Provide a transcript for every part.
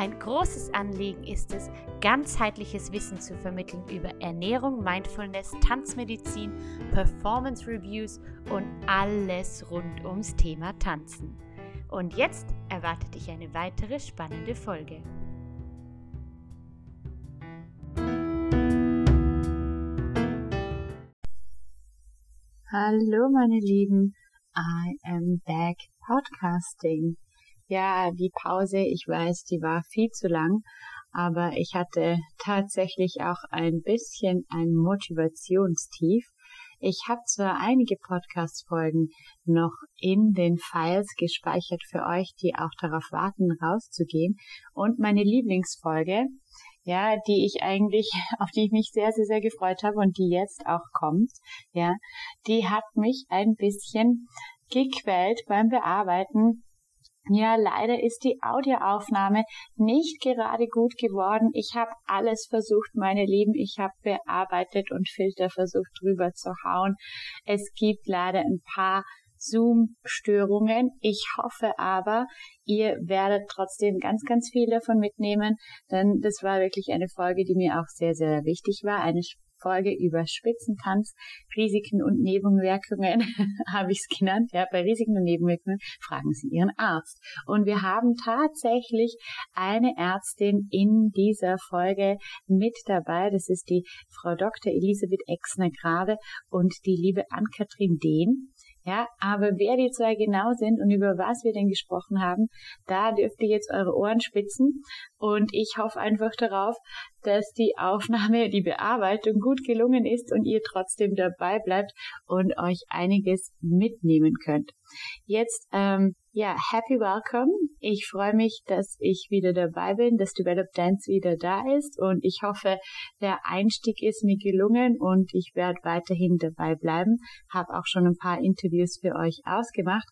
Ein großes Anliegen ist es, ganzheitliches Wissen zu vermitteln über Ernährung, Mindfulness, Tanzmedizin, Performance Reviews und alles rund ums Thema Tanzen. Und jetzt erwartet dich eine weitere spannende Folge. Hallo meine Lieben, I am back podcasting. Ja, die Pause, ich weiß, die war viel zu lang, aber ich hatte tatsächlich auch ein bisschen ein Motivationstief. Ich habe zwar einige Podcast-Folgen noch in den Files gespeichert für euch, die auch darauf warten, rauszugehen. Und meine Lieblingsfolge, ja, die ich eigentlich, auf die ich mich sehr, sehr, sehr gefreut habe und die jetzt auch kommt, ja, die hat mich ein bisschen gequält beim Bearbeiten. Ja, leider ist die Audioaufnahme nicht gerade gut geworden. Ich habe alles versucht, meine Lieben. Ich habe bearbeitet und Filter versucht drüber zu hauen. Es gibt leider ein paar Zoom-Störungen. Ich hoffe aber, ihr werdet trotzdem ganz, ganz viel davon mitnehmen, denn das war wirklich eine Folge, die mir auch sehr, sehr wichtig war. Eine Folge über Spitzentanz, Risiken und Nebenwirkungen, habe ich es genannt. Ja, bei Risiken und Nebenwirkungen fragen Sie Ihren Arzt. Und wir haben tatsächlich eine Ärztin in dieser Folge mit dabei. Das ist die Frau Dr. Elisabeth Exner-Grave und die liebe Ann-Kathrin Dehn. Ja, aber wer die zwei genau sind und über was wir denn gesprochen haben, da dürft ihr jetzt eure Ohren spitzen. Und ich hoffe einfach darauf, dass die Aufnahme, die Bearbeitung gut gelungen ist und ihr trotzdem dabei bleibt und euch einiges mitnehmen könnt. Jetzt, ähm, ja, happy welcome. Ich freue mich, dass ich wieder dabei bin, dass Develop Dance wieder da ist und ich hoffe, der Einstieg ist mir gelungen und ich werde weiterhin dabei bleiben. Habe auch schon ein paar Interviews für euch ausgemacht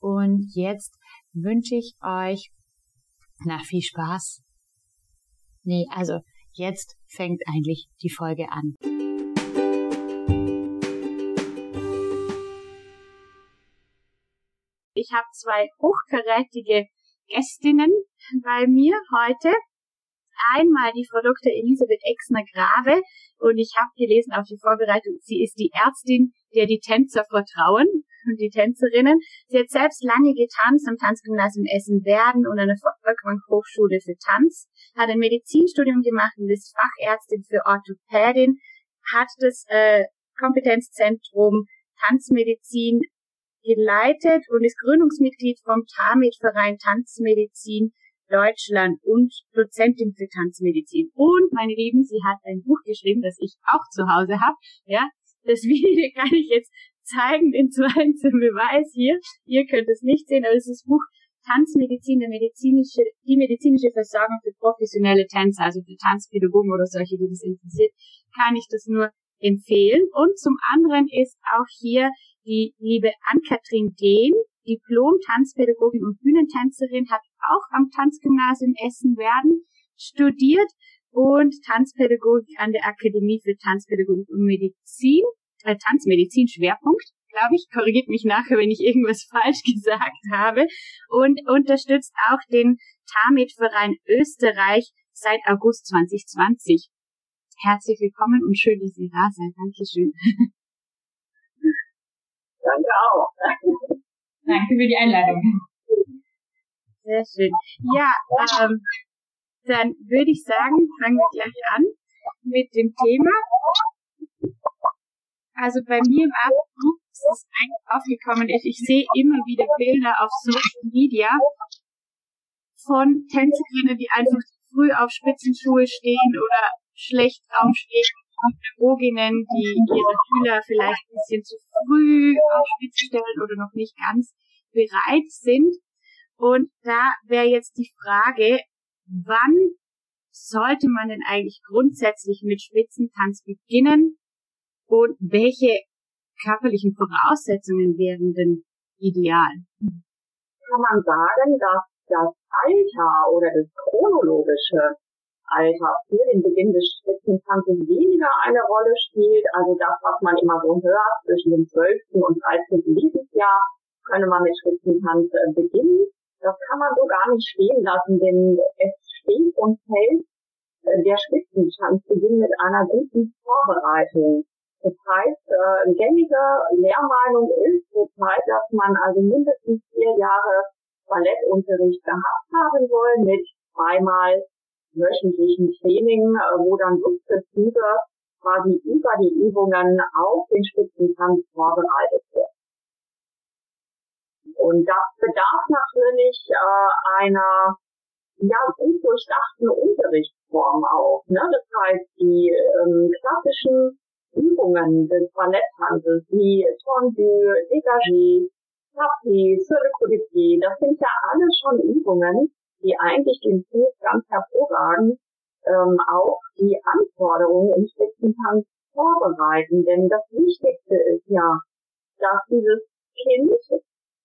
und jetzt wünsche ich euch na viel Spaß. Nee, also jetzt fängt eigentlich die Folge an. Ich habe zwei hochkarätige Gästinnen bei mir heute. Einmal die Frau Dr. Elisabeth Exner-Grave und ich habe gelesen auf die Vorbereitung, sie ist die Ärztin, der die Tänzer vertrauen und die Tänzerinnen. Sie hat selbst lange getanzt am Tanzgymnasium Essen-Werden und an der Volkwang Hochschule für Tanz, hat ein Medizinstudium gemacht und ist Fachärztin für Orthopädin, hat das äh, Kompetenzzentrum Tanzmedizin geleitet und ist Gründungsmitglied vom TAMED-Verein Tanzmedizin Deutschland und Dozentin für Tanzmedizin. Und, meine Lieben, sie hat ein Buch geschrieben, das ich auch zu Hause habe. Ja, das Video kann ich jetzt zeigen, den zweiten Beweis hier. Ihr könnt es nicht sehen, aber es ist das Buch Tanzmedizin, medizinische, die medizinische Versorgung für professionelle Tänzer, also für Tanzpädagogen oder solche, die das interessiert, kann ich das nur empfehlen. Und zum anderen ist auch hier die liebe Ann-Kathrin Dehn, Diplom-Tanzpädagogin und Bühnentänzerin, hat auch am Tanzgymnasium Essen-Werden studiert und Tanzpädagogik an der Akademie für Tanzpädagogik und Medizin, äh, Tanzmedizin Schwerpunkt, glaube ich, korrigiert mich nachher, wenn ich irgendwas falsch gesagt habe und unterstützt auch den TAMED-Verein Österreich seit August 2020. Herzlich willkommen und schön, dass ihr da seid. Dankeschön. Danke auch. Danke für die Einladung. Sehr schön. Ja, ähm, dann würde ich sagen, fangen wir gleich an mit dem Thema. Also bei mir im Abend ist es eigentlich aufgekommen, ist, ich sehe immer wieder Bilder auf Social Media von Tänzerinnen, die einfach früh auf Spitzenschuhe stehen oder schlecht aufstehen Pädagoginnen, die ihre Schüler vielleicht ein bisschen zu früh auf Spitze stellen oder noch nicht ganz bereit sind. Und da wäre jetzt die Frage, wann sollte man denn eigentlich grundsätzlich mit Spitzentanz beginnen und welche körperlichen Voraussetzungen wären denn ideal? Kann man sagen, dass das Alter oder das chronologische Alter für den Beginn des Spitzentanzes weniger eine Rolle spielt. Also das, was man immer so hört, zwischen dem 12. und 13. Lebensjahr könne man mit Spitzentanz äh, beginnen. Das kann man so gar nicht stehen lassen, denn es steht und fällt äh, der Spitzentanzbeginn mit einer guten Vorbereitung. Das heißt, äh, gängige Lehrmeinung ist zurzeit, dass man also mindestens vier Jahre Ballettunterricht gehabt haben soll mit zweimal wöchentlichen Training, äh, wo dann sukzessive quasi über die Übungen auf den Spitzentanz vorbereitet wird. Und das bedarf natürlich äh, einer ja, gut durchdachten Unterrichtsform auch. Ne? Das heißt, die ähm, klassischen Übungen des Balletttanzes wie Tendu, Dégagé, Tapis, Sur das sind ja alles schon Übungen, die eigentlich den Fuß ganz hervorragend ähm, auch die Anforderungen im Spitzentanz vorbereiten. Denn das Wichtigste ist ja, dass dieses Kind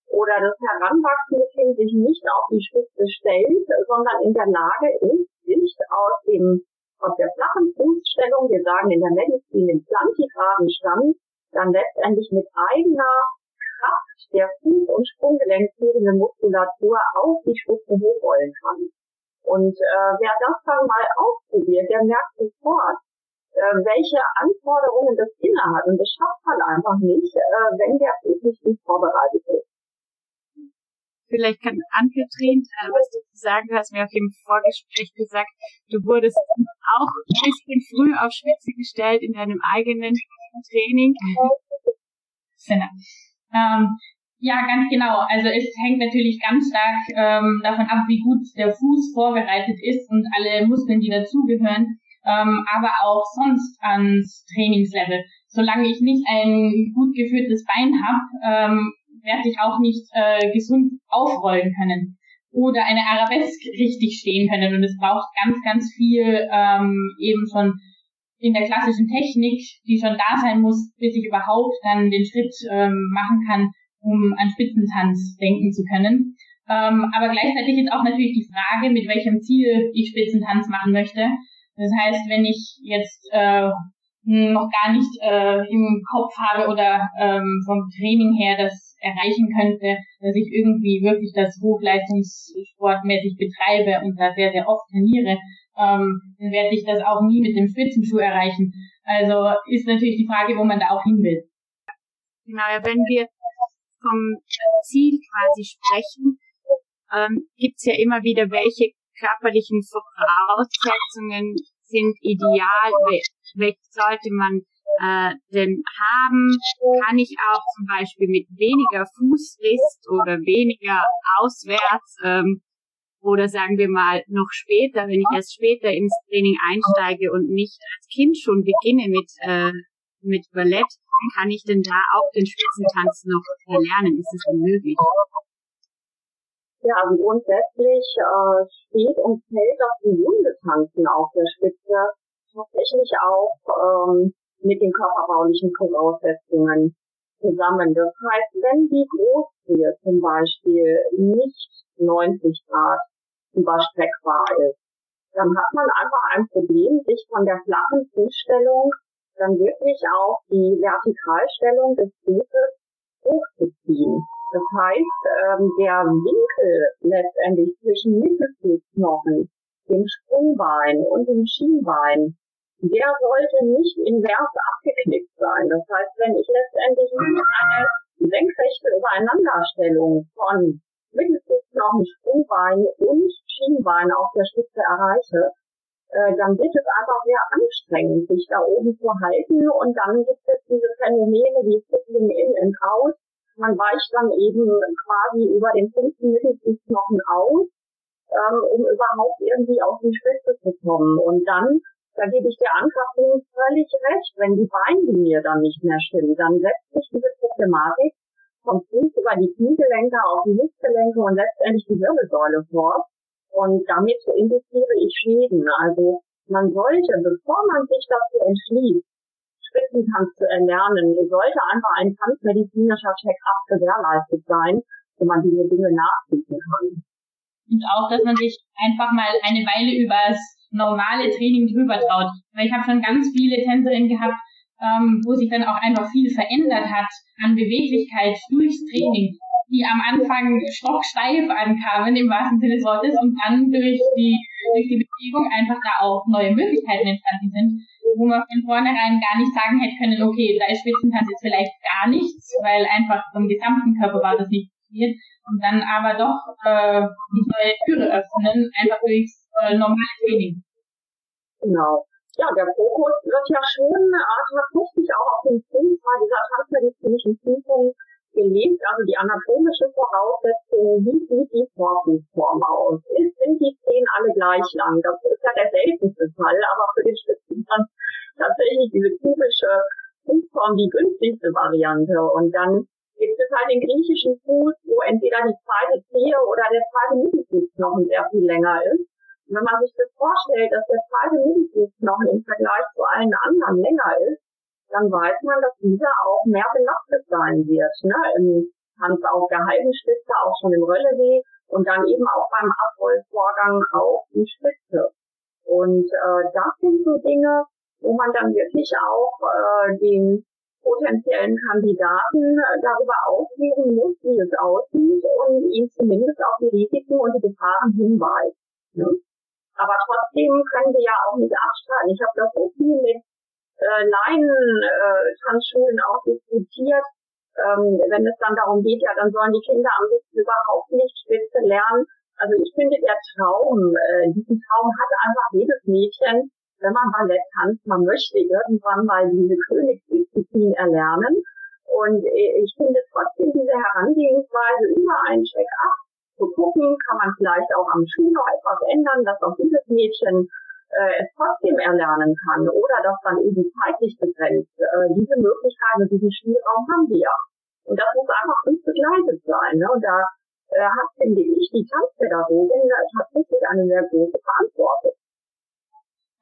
oder das heranwachsende Kind sich nicht auf die Spitze stellt, sondern in der Lage ist, sich aus dem aus der flachen Fußstellung, wir sagen in der Medizin den plantigraden Stand, dann letztendlich mit eigener Der Fuß- und Sprunggelenkführenden Muskulatur auf die Spitze hochrollen kann. Und äh, wer das dann mal ausprobiert, der merkt sofort, äh, welche Anforderungen das inne hat. Und das schafft man einfach nicht, äh, wenn der Fuß nicht gut vorbereitet ist. Vielleicht kann Ann-Kathrin, äh, was du zu sagen hast, mir auf dem Vorgespräch gesagt, du wurdest auch ein bisschen früh auf Spitze gestellt in deinem eigenen Training. Genau. Ähm, ja, ganz genau. Also es hängt natürlich ganz stark ähm, davon ab, wie gut der Fuß vorbereitet ist und alle Muskeln, die dazugehören, ähm, aber auch sonst ans Trainingslevel. Solange ich nicht ein gut geführtes Bein habe, ähm, werde ich auch nicht äh, gesund aufrollen können oder eine Arabesque richtig stehen können. Und es braucht ganz, ganz viel ähm, eben schon in der klassischen Technik, die schon da sein muss, bis ich überhaupt dann den Schritt ähm, machen kann, um an Spitzentanz denken zu können. Ähm, aber gleichzeitig ist auch natürlich die Frage, mit welchem Ziel ich Spitzentanz machen möchte. Das heißt, wenn ich jetzt äh, noch gar nicht äh, im Kopf habe oder ähm, vom Training her das erreichen könnte, dass ich irgendwie wirklich das Hochleistungssportmäßig betreibe und da sehr, sehr oft trainiere, ähm, dann werde ich das auch nie mit dem Spitzenschuh erreichen. Also ist natürlich die Frage, wo man da auch hin will. Genau, ja, wenn wir vom Ziel quasi sprechen, ähm, gibt es ja immer wieder, welche körperlichen Voraussetzungen sind ideal, welche sollte man äh, denn haben, kann ich auch zum Beispiel mit weniger Fußriss oder weniger auswärts ähm, oder sagen wir mal noch später, wenn ich erst später ins Training einsteige und nicht als Kind schon beginne mit, äh, mit Ballett, kann ich denn da auch den Spitzentanz noch lernen? Ist es möglich? Ja, also grundsätzlich äh, steht und fällt das Hundetanzen auf der Spitze tatsächlich auch ähm, mit den körperbaulichen Voraussetzungen zusammen. Das heißt, wenn die Großziehe zum Beispiel nicht 90 Grad überstreckbar ist, dann hat man einfach ein Problem, sich von der flachen Fußstellung dann wirklich auf die Vertikalstellung des Fußes hochzuziehen. Das heißt, ähm, der Winkel letztendlich zwischen Mittelfußknochen, dem Sprungbein und dem Schienbein, der sollte nicht invers abgeknickt sein. Das heißt, wenn ich letztendlich eine senkrechte Übereinanderstellung von Mittelfußknochen, Sprungbein und Schienbein auf der Spitze erreiche, äh, dann wird es einfach sehr anstrengend, sich da oben zu halten und dann gibt es diese Phänomene wie Sitting in and out. Man weicht dann eben quasi über den fünften Mittelfußknochen aus, ähm, um überhaupt irgendwie auf die Spitze zu kommen. Und dann da gebe ich der Ankappung völlig recht. Wenn die Beinlinie dann nicht mehr stimmt, dann setzt sich diese Problematik vom Fuß über die Kniegelenke auf die Hüftgelenke und letztendlich die Wirbelsäule fort. Und damit induziere ich Schäden. Also man sollte, bevor man sich dazu entschließt, Spitzentanz zu erlernen, sollte einfach ein tanzmedizinischer Check-up gewährleistet sein, wo man diese Dinge nachprüfen kann. Und auch, dass man sich einfach mal eine Weile übers normale Training drüber traut. Weil ich habe schon ganz viele Tänzerinnen gehabt, ähm, wo sich dann auch einfach viel verändert hat an Beweglichkeit durchs Training, die am Anfang stocksteif ankamen im wahrsten Sinne des Wortes und dann durch die, durch die Bewegung einfach da auch neue Möglichkeiten entstanden sind, wo man von vornherein gar nicht sagen hätte können, okay, da ist Spitzentanz jetzt vielleicht gar nichts, weil einfach vom gesamten Körper war das nicht passiert und dann aber doch äh, die neue Türe öffnen, einfach durchs äh, normale Training. Genau ja, der Fokus wird ja schon tatsächlich auch auf den Prüfer dieser transmedizinischen Prüfung gelegt, also die anatomische Voraussetzung, wie sieht die Vorfußform aus? Ist, sind die Zehen alle gleich lang? Das ist ja der seltenste Fall, aber für den Spitzentanz tatsächlich diese typische Fußform die günstigste Variante. Und dann gibt es halt den griechischen Fuß, wo entweder die zweite Zehe oder der zweite Mittelfußknochen sehr viel länger ist. Wenn man sich das vorstellt, dass der zweite Mittelfußknochen im Vergleich zu allen anderen länger ist, dann weiß man, dass dieser auch mehr belastet sein wird. Ne? Im Tanz auf der halben Spitze, auch schon im Rölleweh und dann eben auch beim Abrollvorgang auf die Spitze. Und äh, das sind so Dinge, wo man dann wirklich auch äh, den potenziellen Kandidaten äh, darüber aufklären muss, wie es aussieht und ihn zumindest auf die Risiken und die Gefahren hinweist. Ne? Aber trotzdem können wir ja auch nicht abstreiten. Ich habe das so viel mit äh, Laien-Tanzschulen äh, auch diskutiert. Ähm, wenn es dann darum geht, ja, dann sollen die Kinder am liebsten überhaupt nicht Spitze lernen. Also ich finde, der Traum, äh, diesen Traum hat einfach jedes Mädchen, wenn man Ballett tanzt, man möchte irgendwann mal diese Königsdisziplin erlernen. Und äh, ich finde trotzdem diese Herangehensweise über einen Check-up zu gucken, kann man vielleicht auch am Schuh etwas ändern, dass auch dieses Mädchen äh, es trotzdem erlernen kann oder dass dann eben zeitlich begrenzt. Äh, diese Möglichkeiten, diesen Spielraum haben wir. Und das muss einfach uns begleitet sein. Ne? Und da äh, hat, finde ich, die Tanzpädagogin tatsächlich eine sehr große Verantwortung.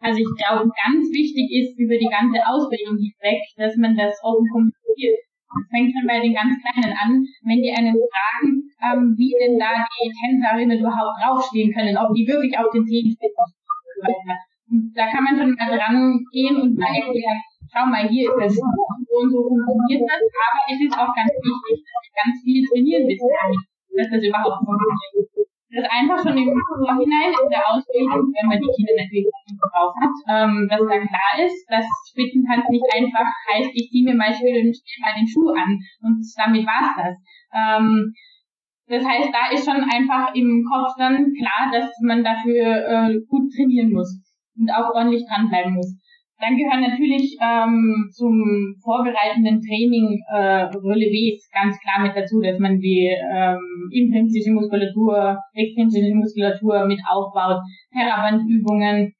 Also ich glaube, ganz wichtig ist über die ganze Ausbildung hinweg, dass man das offen kommuniziert. Das fängt schon bei den ganz Kleinen an, wenn die einen fragen, ähm, wie denn da die Tänzerinnen überhaupt draufstehen können, ob die wirklich auf den Zehenspitzen und da kann man schon mal dran gehen und mal erklären, schau mal, hier ist das so und so funktioniert das, aber es ist auch ganz wichtig, dass wir ganz viel trainieren bisher, dass das überhaupt funktioniert. Das einfach schon im Vorhinein in der Ausbildung, wenn man die Kinder natürlich drauf hat, ähm, dass da klar ist, dass Spitzentanz nicht einfach heißt, ich ziehe mir mal schön mal den Schuh an und damit war's das. Ähm, das heißt, da ist schon einfach im Kopf dann klar, dass man dafür äh, gut trainieren muss und auch ordentlich dranbleiben muss. Dann gehören natürlich ähm, zum vorbereitenden Training äh, Relevés ganz klar mit dazu, dass man die ähm, intrinsische Muskulatur, extrinsische Muskulatur mit aufbaut, Terrabandübungen.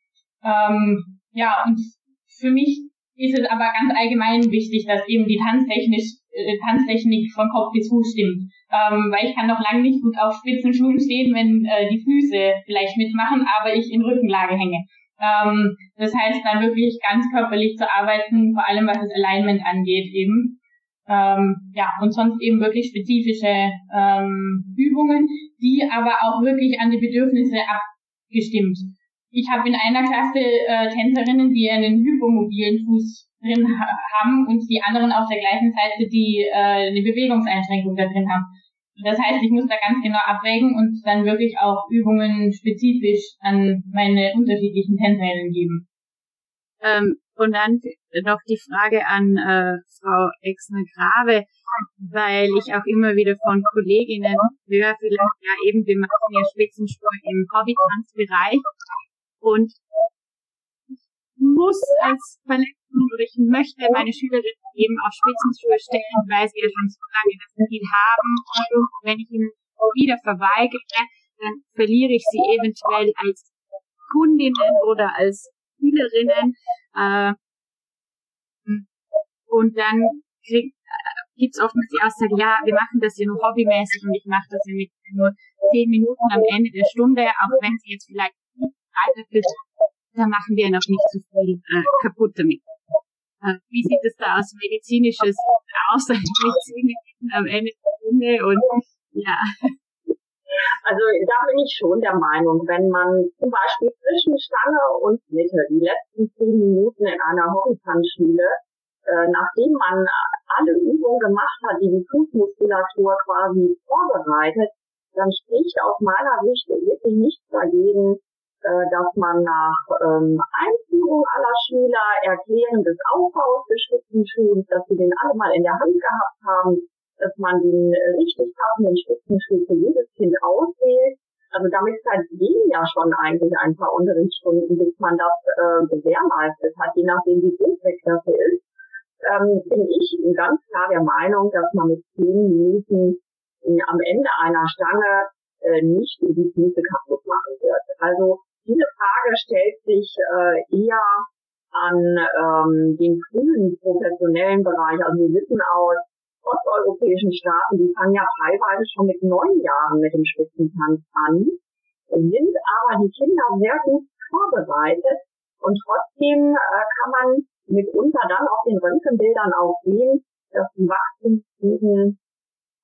Ähm, ja, und für mich ist es aber ganz allgemein wichtig, dass eben die Tanztechnisch, äh, Tanztechnik von Kopf bis Fuß stimmt ähm, weil ich kann noch lange nicht gut auf spitzen Schuhen stehen, wenn äh, die Füße vielleicht mitmachen, aber ich in Rückenlage hänge. Ähm, das heißt dann wirklich ganz körperlich zu arbeiten, vor allem was das Alignment angeht eben. Ähm, ja, und sonst eben wirklich spezifische ähm, Übungen, die aber auch wirklich an die Bedürfnisse abgestimmt. Ich habe in einer Klasse äh, Tänzerinnen, die einen hypomobilen Fuß drin ha haben und die anderen auf der gleichen Seite, die äh, eine Bewegungseinschränkung da drin haben. Das heißt, ich muss da ganz genau abwägen und dann wirklich auch Übungen spezifisch an meine unterschiedlichen Tänzerinnen geben. Ähm, und dann noch die Frage an äh, Frau Exner-Grave, weil ich auch immer wieder von Kolleginnen höre, vielleicht ja eben, wir machen ja Spitzensport im Hobbytanzbereich und muss als Balletttänzerin oder ich möchte meine Schülerinnen eben auf Spitzenschuhe stellen, weil sie ja schon so lange das Ziel haben. Und wenn ich ihnen wieder verweigere, dann verliere ich sie eventuell als Kundinnen oder als Schülerinnen. Äh, und dann äh, gibt's oftmals die Aussage, ja, wir machen das ja nur hobbymäßig und ich mache das ja mit nur zehn Minuten am Ende der Stunde, auch wenn sie jetzt vielleicht nicht weiter da machen wir noch nicht so viel äh, kaputt damit. Äh, wie sieht es da aus medizinisches aus? Medizin am Ende der Stunde und ja. Also da bin ich schon der Meinung, wenn man zum Beispiel zwischen Stange und Mitte die letzten zehn Minuten in einer Horizontanschule, äh, nachdem man alle Übungen gemacht hat, die die Fußmuskulatur quasi vorbereitet, dann spricht aus meiner Sicht wirklich nichts dagegen, dass man nach ähm, Einführung aller Schüler, Erklären des Aufbaus des Spitzenschuhs, dass sie den alle mal in der Hand gehabt haben, dass man den richtig passenden Spitzenschuh für jedes Kind auswählt. Also damit vergehen ja schon eigentlich ein paar Unterrichtsstunden, bis man das äh, gewährleistet hat, je nachdem wie gut der Klasse ist. Ähm, bin ich ganz klar der Meinung, dass man mit zehn Minuten am Ende einer Stange äh, nicht die Füße kaputt machen wird. Also diese Frage stellt sich äh, eher an ähm, den frühen professionellen Bereich. Also wir wissen aus osteuropäischen Staaten, die fangen ja teilweise schon mit neun Jahren mit dem Spitzentanz an, sind aber die Kinder sehr gut vorbereitet und trotzdem äh, kann man mitunter dann auf den Röntgenbildern auch sehen, dass die Wachstumszügen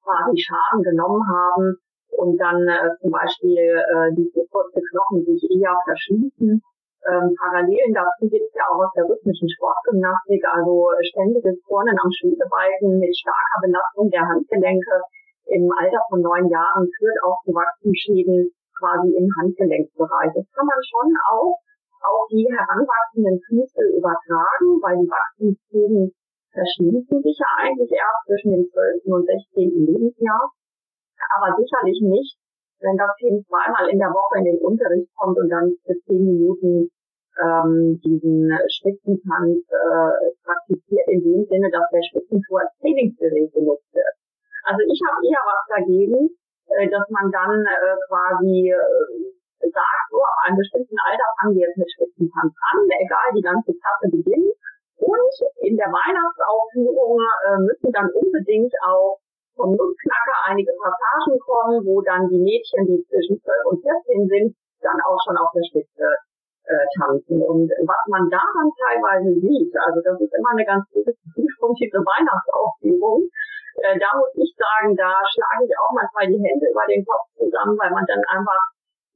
quasi Schaden genommen haben und dann äh, zum Beispiel äh, die Knochen sich eher verschließen. Ähm, Parallelen dazu gibt es ja auch aus der rhythmischen Sportgymnastik, also ständiges Turnen am Schwebebalken mit starker Belastung der Handgelenke im Alter von neun Jahren führt auch zu Wachstumsschäden quasi im Handgelenksbereich. Das kann man schon auch auf die heranwachsenden Füße übertragen, weil die Wachstumsschäden verschließen sich ja eigentlich erst zwischen dem 12. und 16. Lebensjahr, aber sicherlich nicht, wenn das Kind zweimal in der Woche in den Unterricht kommt und dann für zehn Minuten ähm, diesen Spitzentanz äh, praktiziert, in dem Sinne, dass der Spitzenschuh als Trainingsgerät benutzt wird. Also ich habe eher was dagegen, äh, dass man dann äh, quasi äh, sagt, so ab einem bestimmten Alter fangen wir jetzt mit Spitzentanz an, egal, die ganze Klasse beginnt. Und in der Weihnachtsaufführung äh, müssen dann unbedingt auch vom Nussknacker einige Passagen kommen, wo dann die Mädchen, die zwischen 12 und 14 sind, dann auch schon auf der Spitze äh, tanzen. Und was man daran teilweise sieht, also das ist immer eine ganz diese Weihnachtsaufführung. Äh, da muss ich sagen, da schlage ich auch manchmal die Hände über den Kopf zusammen, weil man dann einfach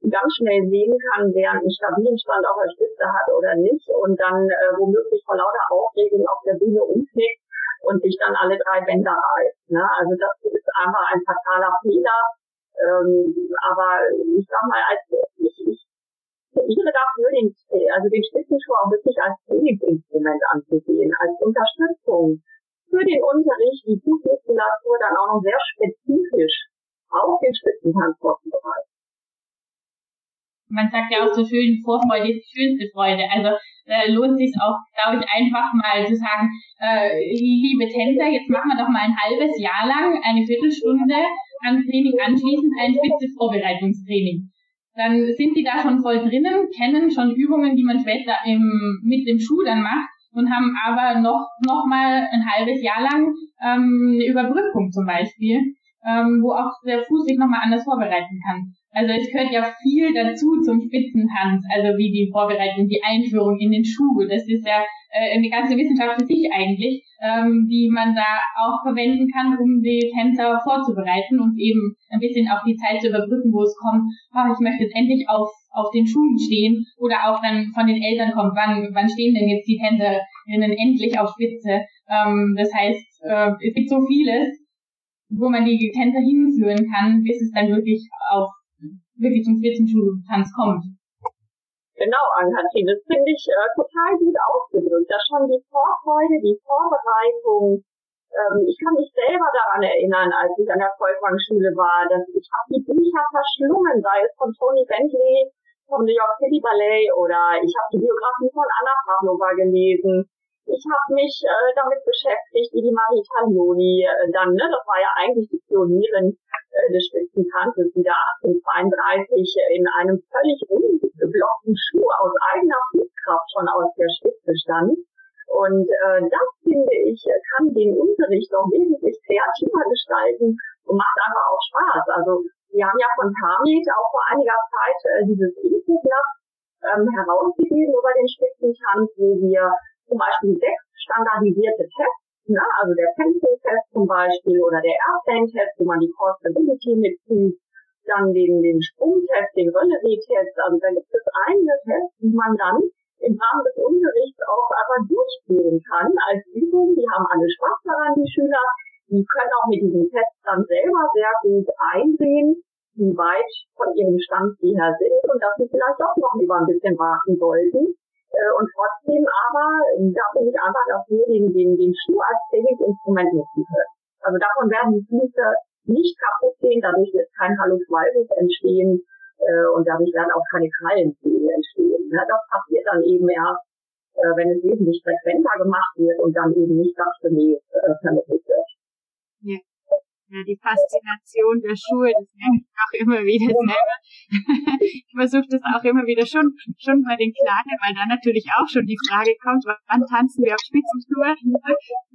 ganz schnell sehen kann, wer einen stabilen Stand auf der Spitze hat oder nicht und dann äh, womöglich vor lauter Aufregung auf der Bühne umknickt und sich dann alle drei Bänder reißt. Ne? Also das ist einfach ein fataler Fehler. Ähm, aber ich sag mal, als ich, ich plädiere dafür, den, also den Spitzenschuh auch wirklich als Trainingsinstrument anzusehen, als Unterstützung für den Unterricht, die Fußmuskulatur dann auch noch sehr spezifisch auf den Spitzentanz vorzubereiten man sagt ja auch so schön, Vorfreude ist die schönste Freude. Also äh, lohnt sich auch, glaube ich, einfach mal zu sagen, äh, liebe Tänzer, jetzt machen wir doch mal ein halbes Jahr lang eine Viertelstunde an Training anschließend ein spitzes Vorbereitungstraining. Dann sind sie da schon voll drinnen, kennen schon Übungen, die man später im, mit dem Schuh dann macht und haben aber noch, noch mal ein halbes Jahr lang ähm, eine Überbrückung zum Beispiel, ähm, wo auch der Fuß sich nochmal anders vorbereiten kann. Also es gehört ja viel dazu zum Spitzentanz, also wie die Vorbereitung, die Einführung in den Schuh. Das ist ja äh, eine ganze Wissenschaft für sich eigentlich, ähm, die man da auch verwenden kann, um die Tänzer vorzubereiten und eben ein bisschen auch die Zeit zu überbrücken, wo es kommt, oh, ich möchte jetzt endlich auf, auf den Schuhen stehen oder auch dann von den Eltern kommt, wann, wann stehen denn jetzt die Tänzerinnen endlich auf Spitze. Ähm, das heißt, äh, es gibt so vieles, wo man die Tänzer hinführen kann, bis es dann wirklich auf wirklich zum 14 Tanz kommt. Genau, Ann-Kathrin, das finde ich äh, total gut ausgedrückt. Da schon die Vorfreude, die Vorbereitung. Ähm, ich kann mich selber daran erinnern, als ich an der Vollfangschule war, dass ich habe die Bücher verschlungen, sei es von Tony Bentley, vom New York City Ballet oder ich habe die Biografie von Anna Pavlova gelesen. Ich habe mich äh, damit beschäftigt, wie die Marie Taglioni äh, dann, ne, das war ja eigentlich die Pionierin äh, des Spitzentanzes, die da 1832 in einem völlig ungeblockten Schuh aus eigener Fußkraft schon aus der Spitze stand. Und äh, das, finde ich, kann den Unterricht auch wesentlich kreativer gestalten und macht einfach auch Spaß. Also wir haben ja von Tamit auch vor einiger Zeit äh, dieses Infoblatt ähm, herausgegeben über den Spitzentanz, wo wir zum Beispiel sechs standardisierte Tests, ne? also der Pencil-Test zum Beispiel oder der Airplane-Test, wo man die Core Stability mitprüft, dann den, den Sprungtest, den Relevé-Test, also da gibt es einige Tests, die man dann im Rahmen des Unterrichts auch einfach durchführen kann als Übung. Die haben alle Spaß daran, die Schüler. Die können auch mit diesen Tests dann selber sehr gut einsehen, wie weit von ihrem Stand sie her sind und dass sie vielleicht auch noch lieber ein bisschen warten sollten. Äh, und trotzdem aber, da bin ich einfach dafür, den, den, den Schuh als Trainingsinstrument nutzen können. Also davon werden die Füße nicht kaputt gehen, dadurch wird kein Hallux Valgus entstehen äh, und dadurch werden auch keine Krallenfehler entstehen. Ja, das passiert dann eben erst, äh, wenn es wesentlich frequenter gemacht wird und dann eben nicht sachgemäß äh, vermittelt wird. Ja. Ja, die Faszination der Schuhe, das merke ich auch immer wieder selber. ich versuche das auch immer wieder schon, schon bei den Kleinen, weil dann natürlich auch schon die Frage kommt, wann tanzen wir auf Spitzenschuhe?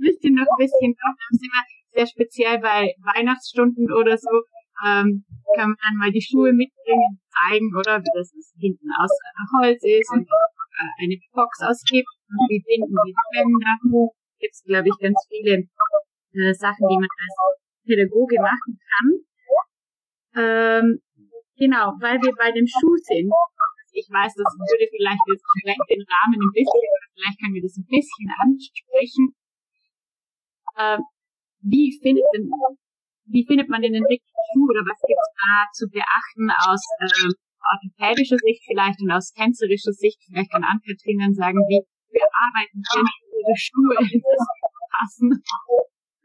Wisst ihr noch ein bisschen, dann sind wir sehr speziell bei Weihnachtsstunden oder so, ähm, kann man dann mal die Schuhe mitbringen, zeigen, oder wie das hinten aus Holz ist und äh, eine Box aus Gips, wie binden die Bänder. Gibt es, glaube ich, ganz viele äh, Sachen, die man als Pädagoge machen kann. Ähm, genau, weil wir bei dem Schuh sind. Ich weiß, das würde vielleicht jetzt vielleicht den Rahmen ein bisschen, vielleicht können wir das ein bisschen ansprechen. Ähm, wie findet denn, wie findet man denn den richtigen Schuh oder was gibt es da zu beachten aus ähm, orthopädischer Sicht vielleicht und aus tänzerischer Sicht? Vielleicht kann Ann-Kathrin dann sagen, wie wir arbeiten können, ihre Schuhe passen.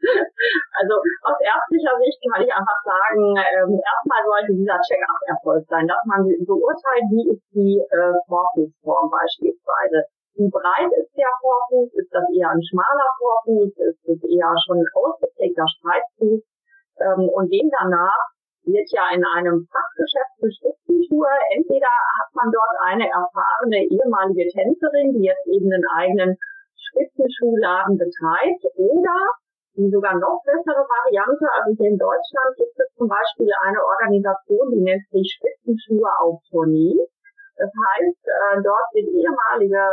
Also aus ärztlicher Sicht kann ich einfach sagen, ähm, erstmal sollte dieser Check-up erfolgt sein, dass man beurteilt, wie ist die äh, Vorfußform beispielsweise. Wie breit ist der Vorfuß? Ist das eher ein schmaler Vorfuß? Ist es eher schon ein ausgeprägter Spreizfuß? Ähm, und den danach wird ja in einem Fachgeschäft für Spitzenschuhe, entweder hat man dort eine erfahrene ehemalige Tänzerin, die jetzt eben einen eigenen Spitzenschuhladen betreibt, oder die sogar noch bessere Variante. Also hier in Deutschland gibt es zum Beispiel eine Organisation, die nennt sich Spitzenschuhe auf Tournee. Das heißt, äh, dort sind ehemalige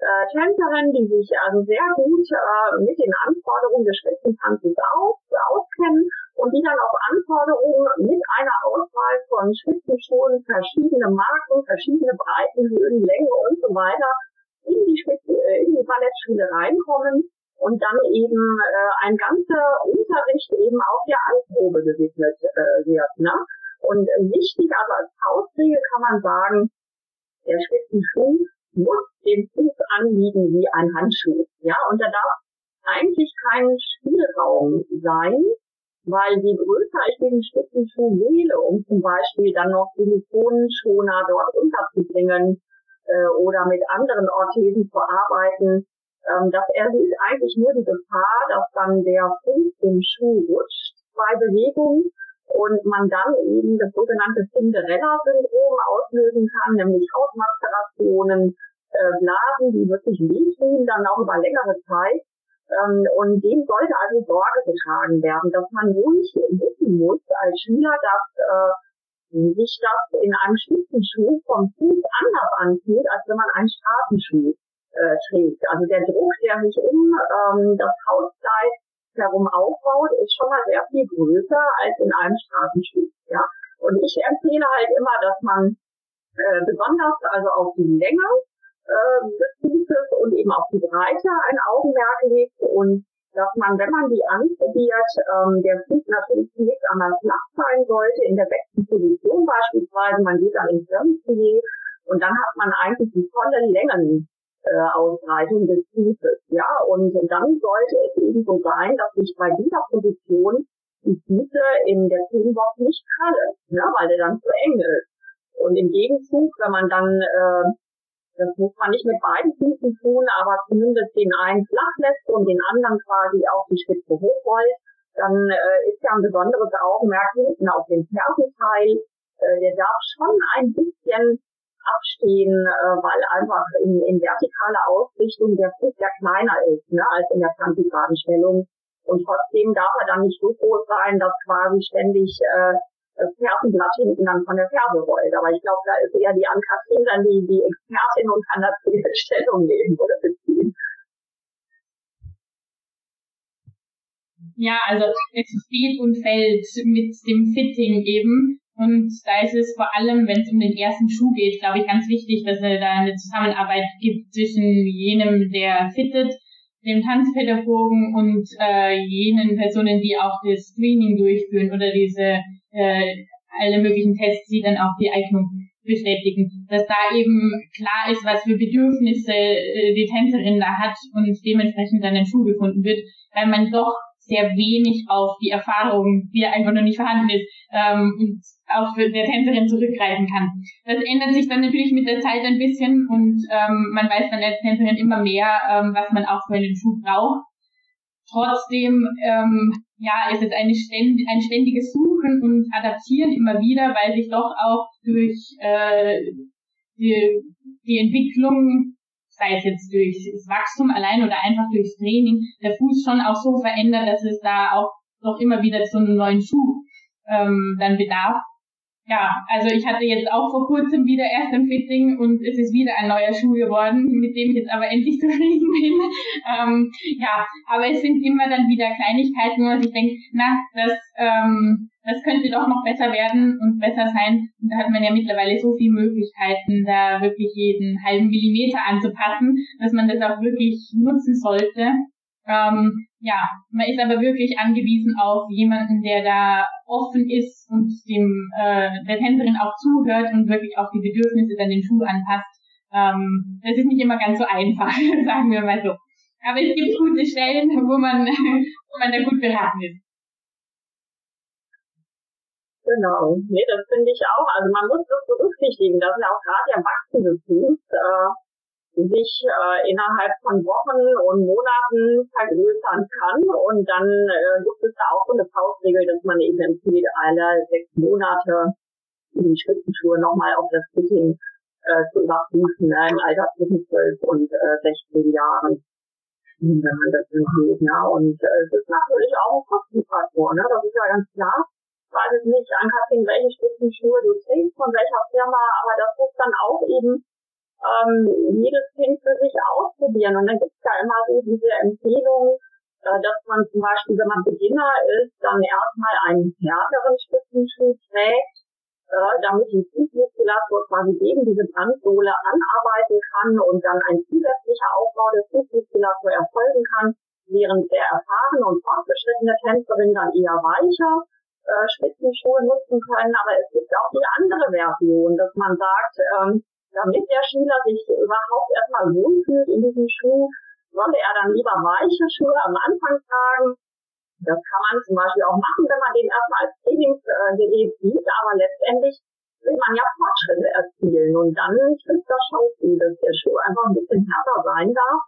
äh, Tänzerinnen, die sich also sehr gut äh, mit den Anforderungen des Spitzentanzes aus, auskennen und die dann auf Anforderungen mit einer Auswahl von Spitzenschuhen, verschiedene Marken, verschiedene Breiten, Höhen, Länge und so weiter in die, Spitze, äh, in die Ballettschule reinkommen und dann eben äh, ein ganzer Unterricht eben auch der Anprobe gewidmet äh, wird. Ne? Und wichtig, also als Faustregel kann man sagen, der Spitzenschuh muss dem Fuß anliegen wie ein Handschuh. Ja, und da darf eigentlich kein Spielraum sein, weil je größer ich den Spitzenschuh wähle, um zum Beispiel dann noch Silikonenschoner dort unterzubringen äh, oder mit anderen Orthesen zu arbeiten, ähm, das erhöht eigentlich nur die Gefahr, dass dann der Fuß im Schuh rutscht bei Bewegung und man dann eben das sogenannte Cinderella-Syndrom auslösen kann, nämlich Hautmaskerationen, äh, Blasen, die wirklich wehtun, dann auch über längere Zeit. Ähm, und dem sollte also Sorge getragen werden, dass man ruhig wissen muss als Schüler, dass äh, sich das in einem Spitzenschuh vom Fuß anders anfühlt, als wenn man einen Straßenschuh äh. Also der Druck, der sich um ähm, das Hauskleid herum aufbaut, ist schon mal sehr viel größer als in einem Straßenschuh. Ja? Und ich empfehle halt immer, dass man äh, besonders also auf die Länge äh, des Fußes und eben auf die Breite ein Augenmerk legt und dass man, wenn man die anprobiert, ähm, der Fuß natürlich zunächst einmal flach sein sollte, in der besten Position beispielsweise, man geht dann ins Firmenfilet und dann hat man eigentlich die volle Längen Ausbreitung des Fußes. Ja, und dann sollte es eben so sein, dass sich bei dieser Position die Füße in der Zehenbox nicht krallen, ne, weil der dann zu eng ist. Und im Gegenzug, wenn man dann, äh, das muss man nicht mit beiden Füßen tun, aber zumindest den einen flach lässt und den anderen quasi auf die Spitze hochrollt, dann äh, ist ja ein besonderes Augenmerk hinten auf den Fersenteil. Äh, der darf schon ein bisschen abstehen, äh, weil einfach in, in vertikaler Ausrichtung der Fuß ja kleiner ist ne, als in der plantigraden Stellung. Und trotzdem darf er dann nicht so groß sein, dass quasi ständig äh, das Fersenblatt hinten dann von der Ferse rollt. Aber ich glaube, da ist eher die Ann-Kathrin dann die, die Expertin und kann dazu ihre Stellung nehmen oder beziehen. Ja, also es steht und fällt mit dem Fitting eben. Und da ist es vor allem, wenn es um den ersten Schuh geht, glaube ich, ganz wichtig, dass es da eine Zusammenarbeit gibt zwischen jenem, der fittet, dem Tanzpädagogen und äh, jenen Personen, die auch das Screening durchführen oder diese äh, alle möglichen Tests, die dann auch die Eignung bestätigen, dass da eben klar ist, was für Bedürfnisse äh, die Tänzerin da hat und dementsprechend dann ein Schuh gefunden wird, weil man doch sehr wenig auf die Erfahrung, die einfach noch nicht vorhanden ist, ähm, und für der Tänzerin zurückgreifen kann. Das ändert sich dann natürlich mit der Zeit ein bisschen und ähm, man weiß dann als Tänzerin immer mehr, ähm, was man auch für einen Schuh braucht. Trotzdem ähm, ja, ist es eine ständ ein ständiges Suchen und Adaptieren immer wieder, weil sich doch auch durch äh, die, die Entwicklung sei es jetzt durch das Wachstum allein oder einfach durchs Training, der Fuß schon auch so verändert, dass es da auch doch immer wieder zu einem neuen Schuh ähm, dann bedarf. Ja, also ich hatte jetzt auch vor kurzem wieder erst ein Fitting und es ist wieder ein neuer Schuh geworden, mit dem ich jetzt aber endlich zufrieden bin. Ähm, ja, aber es sind immer dann wieder Kleinigkeiten, wo man sich denkt, na, das, ähm, das könnte doch noch besser werden und besser sein. Und da hat man ja mittlerweile so viele Möglichkeiten, da wirklich jeden halben Millimeter anzupassen, dass man das auch wirklich nutzen sollte. Ähm, ja, man ist aber wirklich angewiesen auf jemanden, der da offen ist und dem äh, der Tänzerin auch zuhört und wirklich auch die Bedürfnisse dann den Schuh anpasst. Ähm, das ist nicht immer ganz so einfach, sagen wir mal so. Aber es gibt gute Stellen, wo man, wo man da gut beraten ist. Genau, nee, das finde ich auch. Also man muss das berücksichtigen, dass ja auch gerade Erwachsene Fuß äh, sich äh, innerhalb von Wochen und Monaten vergrößern kann. Und dann äh, gibt es da auch so eine Faustregel, dass man eben empfiehlt, alle sechs Monate die Spitzenschuhe nochmal auf das Fitting äh, zu überprüfen, ne, im Alter zwischen 12 und äh, 16 Jahren. Wenn man das empfiehlt, ja. Und äh, es ist natürlich auch ein Kostenfaktor, ne? Das ist ja ganz klar. Ich weiß es nicht, Ankatrin, welche Spitzenschuhe du trägst, von welcher Firma, aber das muss dann auch eben ähm, jedes Kind für sich ausprobieren. Und dann gibt es ja immer so diese Empfehlung, äh, dass man zum Beispiel, wenn man Beginner ist, dann erstmal einen härteren Spitzenschuh trägt, äh, damit die Fußmuskulatur quasi gegen diese Bandsohle anarbeiten kann und dann ein zusätzlicher Aufbau der Fußmuskulatur erfolgen kann, während der erfahrene und fortgeschrittene Tänzerin dann eher weicher äh, Spitzenschuhe nutzen können. Aber es gibt auch die andere Version, dass man sagt, ähm, damit der Schüler sich überhaupt erstmal wohlfühlt in diesem Schuh, sollte er dann lieber weiche Schuhe am Anfang tragen. Das kann man zum Beispiel auch machen, wenn man den erstmal als Trainingsgerät sieht, aber letztendlich will man ja Fortschritte erzielen und dann trifft das schon zu, dass der Schuh einfach ein bisschen härter sein darf,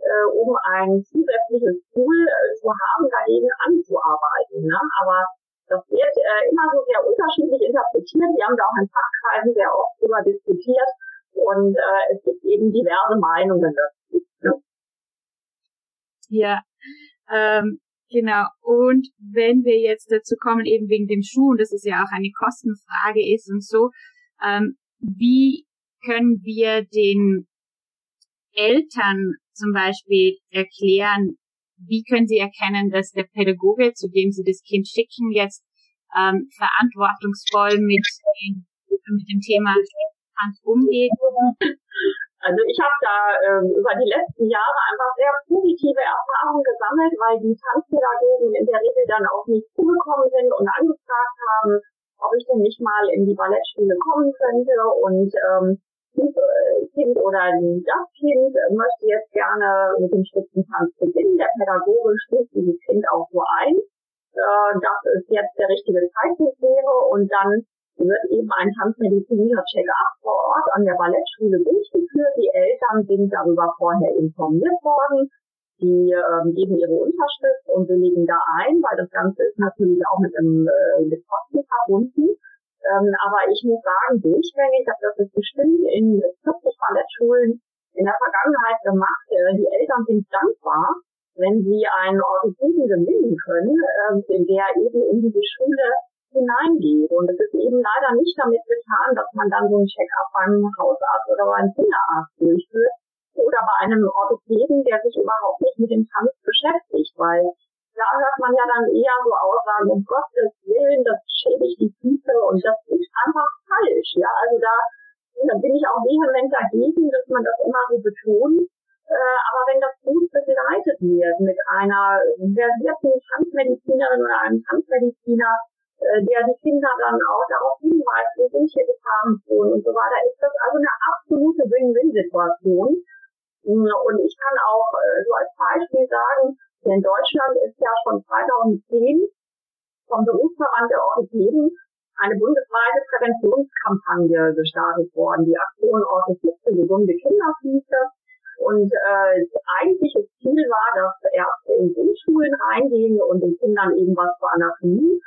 äh, um ein zusätzliches Tool äh, zu haben, dagegen anzuarbeiten. Ne? Aber das wird äh, immer so sehr unterschiedlich interpretiert. Wir haben da auch in Fachkreisen sehr oft darüber diskutiert, und äh, es gibt eben diverse Meinungen dazu. Ne? Ja, ähm, genau. Und wenn wir jetzt dazu kommen, eben wegen dem Schuh, und das ist ja auch eine Kostenfrage ist und so, ähm, wie können wir den Eltern zum Beispiel erklären, wie können sie erkennen, dass der Pädagoge, zu dem sie das Kind schicken, jetzt ähm, verantwortungsvoll mit, mit dem Thema Tanz umgeht? Also ich habe da ähm, über die letzten Jahre einfach sehr positive Erfahrungen gesammelt, weil die Tanzpädagogen in der Regel dann auf mich zugekommen sind und angefragt haben, ob ich denn nicht mal in die Ballettschule kommen könnte und ähm, Kind oder das Kind möchte jetzt gerne mit dem Spitzentanz beginnen. Der Pädagoge stößt dieses Kind auch so ein, äh, dass es jetzt der richtige Zeitpunkt wäre und dann wird eben ein tanzmedizinischer Check-up vor Ort an der Ballettschule durchgeführt. Die Eltern sind darüber vorher informiert worden. Die ähm, geben ihre Unterschrift und willigen da ein, weil das Ganze ist natürlich auch mit, einem, äh, mit Kosten verbunden. Ähm, aber ich muss sagen, durchgängig, habe das jetzt bestimmt in 40 Ballettschulen in der Vergangenheit gemacht. Äh, die Eltern sind dankbar, wenn sie einen Orthopäden gewinnen können, äh, der eben in diese Schule hineingeht. Und es ist eben leider nicht damit getan, dass man dann so einen Check-up beim Hausarzt oder beim Kinderarzt durchführt oder bei einem Orthopäden, der sich überhaupt nicht mit dem Tanz beschäftigt, weil da hört man ja dann eher so Aussagen, um Gottes Willen, das schädigt die Füße und das ist einfach falsch. Ja, also da, da bin ich auch vehement dagegen, dass man das immer so betont. Äh, aber wenn das gut begleitet wird mit einer versierten Tanzmedizinerin oder einem Tanzmediziner, der die Kinder dann auch darauf hinweist, wir sind hier Gefahrenzonen und so weiter, ist das also eine absolute Win-Win-Situation. Und ich kann auch äh, so als Beispiel sagen, in Deutschland ist ja schon 2010 vom Berufsverband der Orthopäden eine bundesweite Präventionskampagne gestartet worden. Die Aktion Orthopädie für gesunde Kinder Und äh, das eigentliche Ziel war, dass Ärzte in Grundschulen reingehen und den Kindern eben was zur Anatomie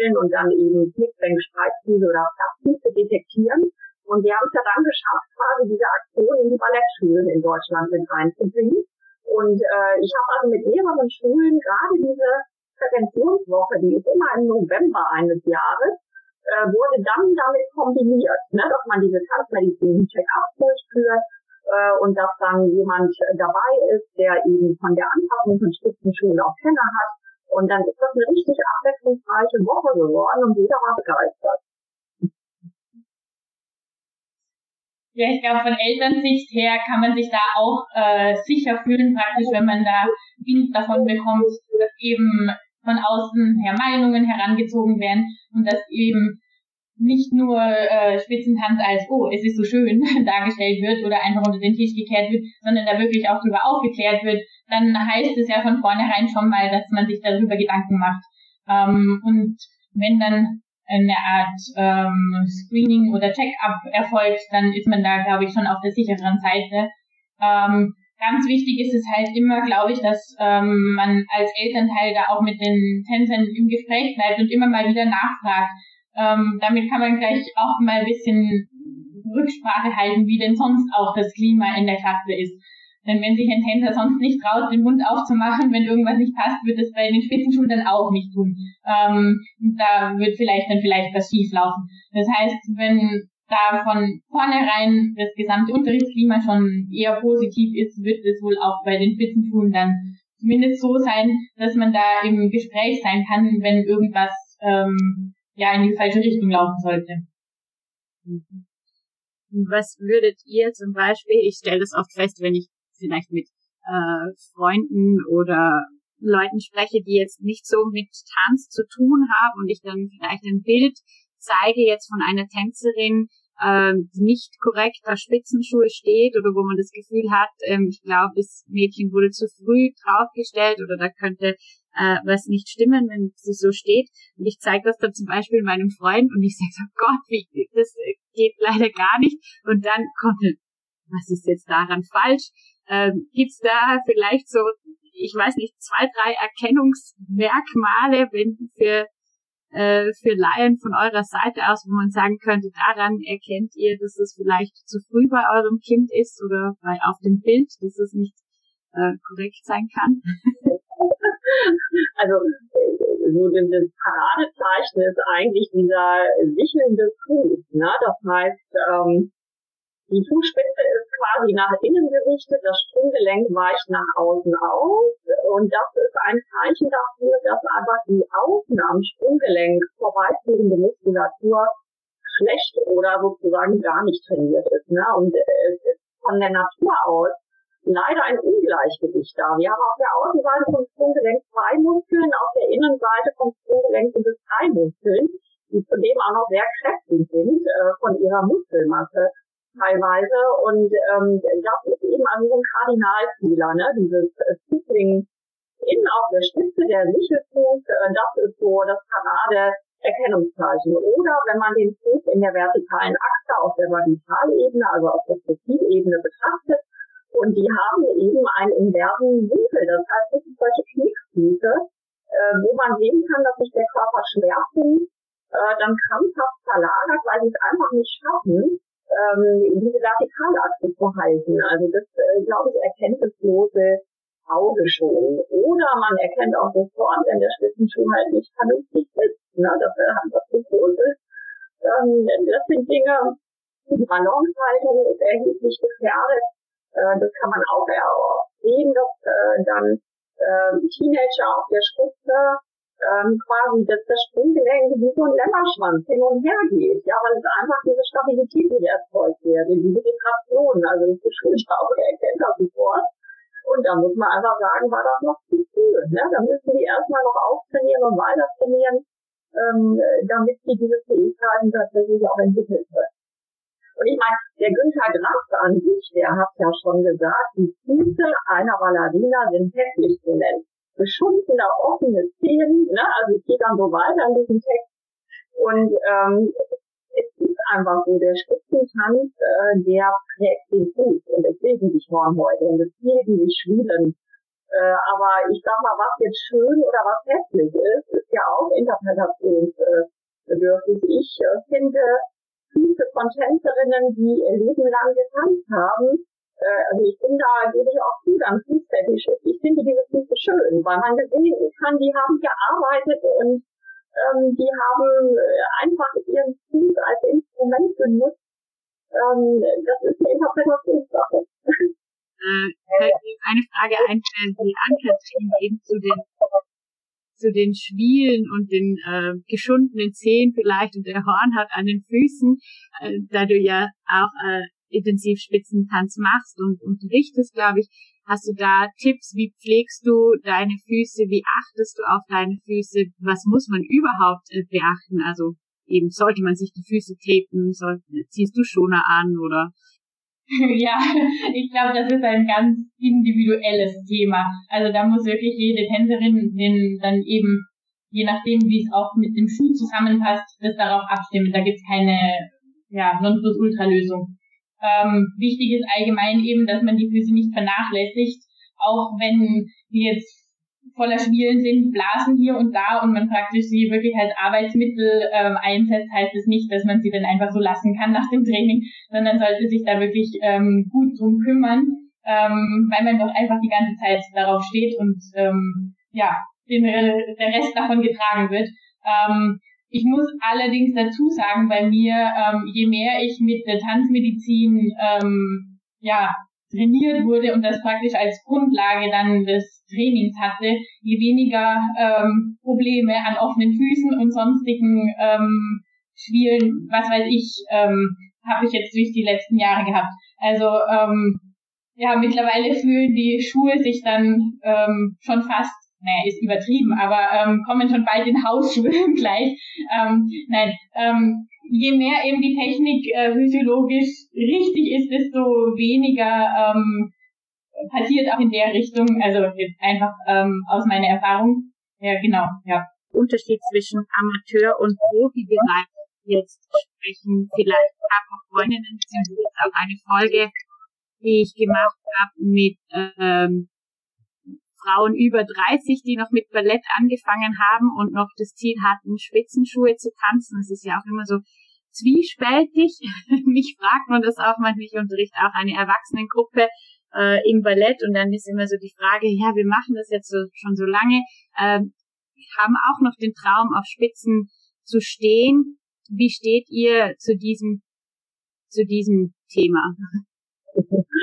erzählen und dann eben Knickbänke, Spreizfüße oder Platzfüße detektieren. Und wir haben es ja dann geschafft, quasi diese Aktion in die Ballettschulen in Deutschland mit reinzubringen. Und äh, ich habe also mit mehreren Schulen gerade diese Präventionswoche, die ist immer im November eines Jahres, äh, wurde dann damit kombiniert, ne, dass man diese Tanzmedizin Check-up durchführt äh, und dass dann jemand dabei ist, der eben von der Anpassung von Spitzenschulen auch Kenner hat. Und dann ist das eine richtig abwechslungsreiche Woche geworden und jeder war begeistert. Ja, ich glaube, von Elternsicht her kann man sich da auch äh, sicher fühlen, praktisch, wenn man da Wind davon bekommt, dass eben von außen her Meinungen herangezogen werden und dass eben nicht nur äh, Spitzentanz als, oh, es ist so schön dargestellt wird oder einfach unter den Tisch gekehrt wird, sondern da wirklich auch darüber aufgeklärt wird, dann heißt es ja von vornherein schon mal, dass man sich darüber Gedanken macht. Ähm, und wenn dann eine Art ähm, Screening oder Check-up erfolgt, dann ist man da, glaube ich, schon auf der sicheren Seite. Ähm, ganz wichtig ist es halt immer, glaube ich, dass ähm, man als Elternteil da auch mit den Tänzern im Gespräch bleibt und immer mal wieder nachfragt. Ähm, damit kann man gleich auch mal ein bisschen Rücksprache halten, wie denn sonst auch das Klima in der Klasse ist. Denn wenn sich ein Tänzer sonst nicht traut, den Mund aufzumachen, wenn irgendwas nicht passt, wird es bei den Spitzenschulen dann auch nicht tun. Ähm, da wird vielleicht dann vielleicht was schief laufen. Das heißt, wenn da von vornherein das gesamte Unterrichtsklima schon eher positiv ist, wird es wohl auch bei den Spitzenschulen dann zumindest so sein, dass man da im Gespräch sein kann, wenn irgendwas ähm, ja in die falsche Richtung laufen sollte. Was würdet ihr zum Beispiel, ich stelle das oft fest, wenn ich vielleicht mit äh, Freunden oder Leuten spreche, die jetzt nicht so mit Tanz zu tun haben und ich dann vielleicht ein Bild zeige jetzt von einer Tänzerin, äh, die nicht korrekt auf Spitzenschuhe steht oder wo man das Gefühl hat, ähm, ich glaube, das Mädchen wurde zu früh draufgestellt oder da könnte äh, was nicht stimmen, wenn sie so steht. Und ich zeige das dann zum Beispiel meinem Freund und ich sage, oh Gott, wie, das geht leider gar nicht. Und dann kommt, was ist jetzt daran falsch? Ähm, Gibt es da vielleicht so, ich weiß nicht, zwei, drei Erkennungsmerkmale, wenn für äh, für Laien von eurer Seite aus, wo man sagen könnte, daran erkennt ihr, dass es vielleicht zu früh bei eurem Kind ist oder bei auf dem Bild, dass es nicht äh, korrekt sein kann? Also so das Paradezeichen ist eigentlich dieser sichelnde Fuß. Ne? Das heißt, ähm, die Fußspitze ist quasi nach innen gerichtet, das Sprunggelenk weicht nach außen aus und das ist ein Zeichen dafür, dass einfach die außen am Sprunggelenk vorbeiführende Muskulatur schlecht oder sozusagen gar nicht trainiert ist. Ne? Und es ist von der Natur aus leider ein Ungleichgewicht da. Wir haben auf der Außenseite vom Sprunggelenk zwei Muskeln, auf der Innenseite vom Sprunggelenk sind es drei Muskeln, die zudem auch noch sehr kräftig sind äh, von ihrer Muskelmasse teilweise. Und ähm, das ist eben also so ein Kardinalfehler, ne? dieses äh, Zupling innen auf der Spitze der Sichelfuß, äh, das ist so das Parade Erkennungszeichen. Oder wenn man den Fuß in der vertikalen Achse auf der Vertikalebene, also auf der Profilebene betrachtet, und die haben eben einen inversen Winkel. Das heißt, das sind solche Knickfüße, äh, wo man sehen kann, dass sich der Körper Schwerpunkt äh, dann krampfhaft verlagert, weil sie es einfach nicht schaffen, ähm, diese Vertikalachse zu halten. Also das, äh, glaube ich, erkennt das bloße Auge schon. Oder man erkennt auch sofort, wenn der Spitzenschuh halt nicht vernünftig sitzt, ne, dass er einfach zu groß ist. Ähm, das sind Dinge, die Balancehaltung ist erheblich gefährdet. Äh, das kann man auch sehen, dass äh, dann äh, Teenager auf der Spitze ähm, quasi das, das Sprunggelenk wie so ein Lämmerschwanz hin und her geht. Ja, weil es einfach diese Stabilität nicht erzeugt wird, diese Vibration. Also das Schulschraube erkennt das sofort. Und da muss man einfach sagen, war das noch zu früh. Ne? Da müssen die erstmal noch auftrainieren und weiter trainieren, ähm, damit sie diese Fähigkeiten tatsächlich auch entwickelt wird. Und ich meine, der Günther Graff an sich, der hat ja schon gesagt, die Füße einer Ballerina sind hässlich zu nennen geschundene, offene Szenen, ne? also es geht dann so weiter in diesem Text. Und ähm, es ist einfach so, der Spitzentanz, äh, der prägt den Fuß und deswegen die Hornhäute und deswegen die Schwielen. Äh, aber ich sag mal, was jetzt schön oder was hässlich ist, ist ja auch interpretationsbedürftig. Ich äh, finde Füße von Tänzerinnen, die ihr Leben lang getanzt haben, äh, also ich bin da, gebe ich auch zu, ganz fußfetisch ist. Ich finde diese Füße schön, weil man gesehen kann, die haben gearbeitet und ähm, die haben äh, einfach ihren Fuß als Instrument benutzt. Ähm, das ist eine Interpretationssache. Äh, eine Frage einstellen, die Ann-Kathrin eben zu den zu den Schwielen und den äh, geschundenen Zehen vielleicht und der Hornhaut an den Füßen, äh, da du ja auch äh, intensiv Spitzentanz machst und unterrichtest, glaube ich, hast du da Tipps, wie pflegst du deine Füße, wie achtest du auf deine Füße, was muss man überhaupt äh, beachten? Also eben sollte man sich die Füße kleben, soll, ziehst du Schoner an oder ja, ich glaube, das ist ein ganz individuelles Thema. Also da muss wirklich jede Tänzerin den dann eben, je nachdem, wie es auch mit dem Schuh zusammenpasst, das darauf abstimmen. Da gibt's keine ja, Nonplusultra-Lösung. Ähm, wichtig ist allgemein eben, dass man die Füße nicht vernachlässigt, auch wenn die jetzt voller Schwielen sind, Blasen hier und da und man praktisch sie wirklich als Arbeitsmittel ähm, einsetzt, heißt es nicht, dass man sie dann einfach so lassen kann nach dem Training, sondern sollte sich da wirklich ähm, gut drum kümmern, ähm, weil man doch einfach die ganze Zeit darauf steht und ähm, ja, den, der Rest davon getragen wird. Ähm, ich muss allerdings dazu sagen, bei mir, ähm, je mehr ich mit der Tanzmedizin ähm, ja, trainiert wurde und das praktisch als Grundlage dann des Trainings hatte, je weniger ähm, Probleme an offenen Füßen und sonstigen ähm, Schwielen, was weiß ich, ähm, habe ich jetzt durch die letzten Jahre gehabt. Also ähm, ja, mittlerweile fühlen die Schuhe sich dann ähm, schon fast naja, ist übertrieben, aber ähm, kommen schon bald in Hausschuhe gleich. Ähm, nein, ähm, je mehr eben die Technik äh, physiologisch richtig ist, desto weniger ähm, passiert auch in der Richtung. Also jetzt einfach ähm, aus meiner Erfahrung. Ja, genau, ja. Unterschied zwischen Amateur und Profibereich jetzt sprechen. Vielleicht haben Freundinnen, sind jetzt auch eine Folge, die ich gemacht habe mit ähm, Frauen über 30, die noch mit Ballett angefangen haben und noch das Ziel hatten, Spitzenschuhe zu tanzen. Das ist ja auch immer so zwiespältig. Mich fragt man das auch manchmal. Ich unterrichte auch eine Erwachsenengruppe äh, im Ballett und dann ist immer so die Frage, ja, wir machen das jetzt so, schon so lange, äh, haben auch noch den Traum, auf Spitzen zu stehen. Wie steht ihr zu diesem, zu diesem Thema?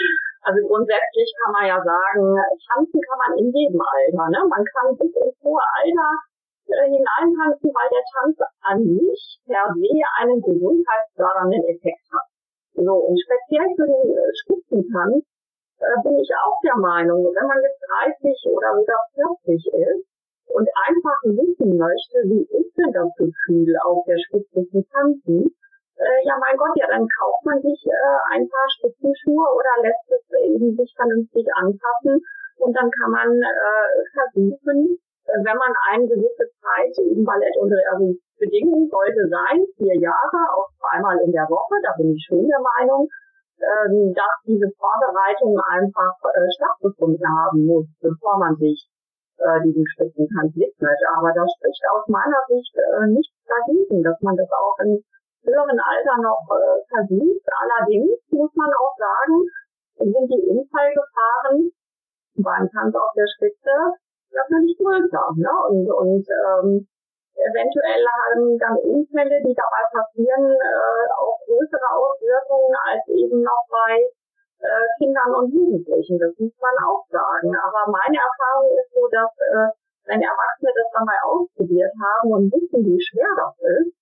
Also grundsätzlich kann man ja sagen, tanzen kann man in jedem Alter. Ne? Man kann bis ins hohe Alter äh, hineintanzen, weil der Tanz an sich per se einen gesundheitsfördernden Effekt hat. So, und speziell für den äh, Spitzentanz äh, bin ich auch der Meinung, wenn man jetzt 30 oder sogar 40 ist und einfach wissen möchte, wie ist denn das Gefühl, auf der Spitze zu tanzen, äh, ja mein Gott, ja, dann kauft man sich äh, ein paar Spitzenschuhe oder lässt es eben sich vernünftig anpassen und dann kann man äh, versuchen, äh, wenn man eine gewisse Zeit eben Ballett unter also Bedingungen sollte sein, vier Jahre, auch zweimal in der Woche, da bin ich schon der Meinung, ähm, dass diese Vorbereitung einfach äh, stattgefunden haben muss, bevor man sich äh, diesen Spitzentanz widmet. Aber das spricht aus meiner Sicht äh, nichts dagegen, dass man das auch in höheren Alter noch äh, versucht. Allerdings muss man auch sagen, sind die Unfallgefahren beim Tanz auf der Spitze natürlich größer. Ne? Und, und ähm, eventuell haben dann Unfälle, die dabei passieren, äh, auch größere Auswirkungen als eben noch bei äh, Kindern und Jugendlichen. Das muss man auch sagen. Aber meine Erfahrung ist so, dass äh, wenn Erwachsene das dann mal ausprobiert haben und wissen, wie schwer das ist,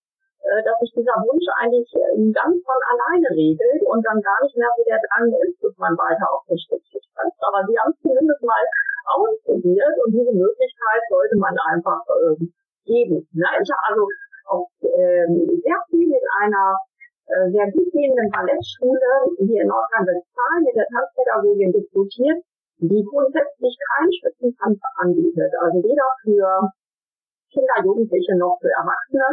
dass sich dieser Wunsch eigentlich äh, ganz von alleine regelt und dann gar nicht mehr so der Drang ist, dass man weiter auf den Stückchen tanzt. Aber sie haben es zumindest mal ausprobiert und diese Möglichkeit sollte man einfach äh, geben. Ne? Ich habe also auch äh, sehr viel in einer äh, sehr gut gehenden Ballettschule hier in Nordrhein-Westfalen mit der Tanzpädagogin diskutiert, die grundsätzlich keinen Spitzentanz anbietet. Also weder für Kinder, Jugendliche noch für Erwachsene,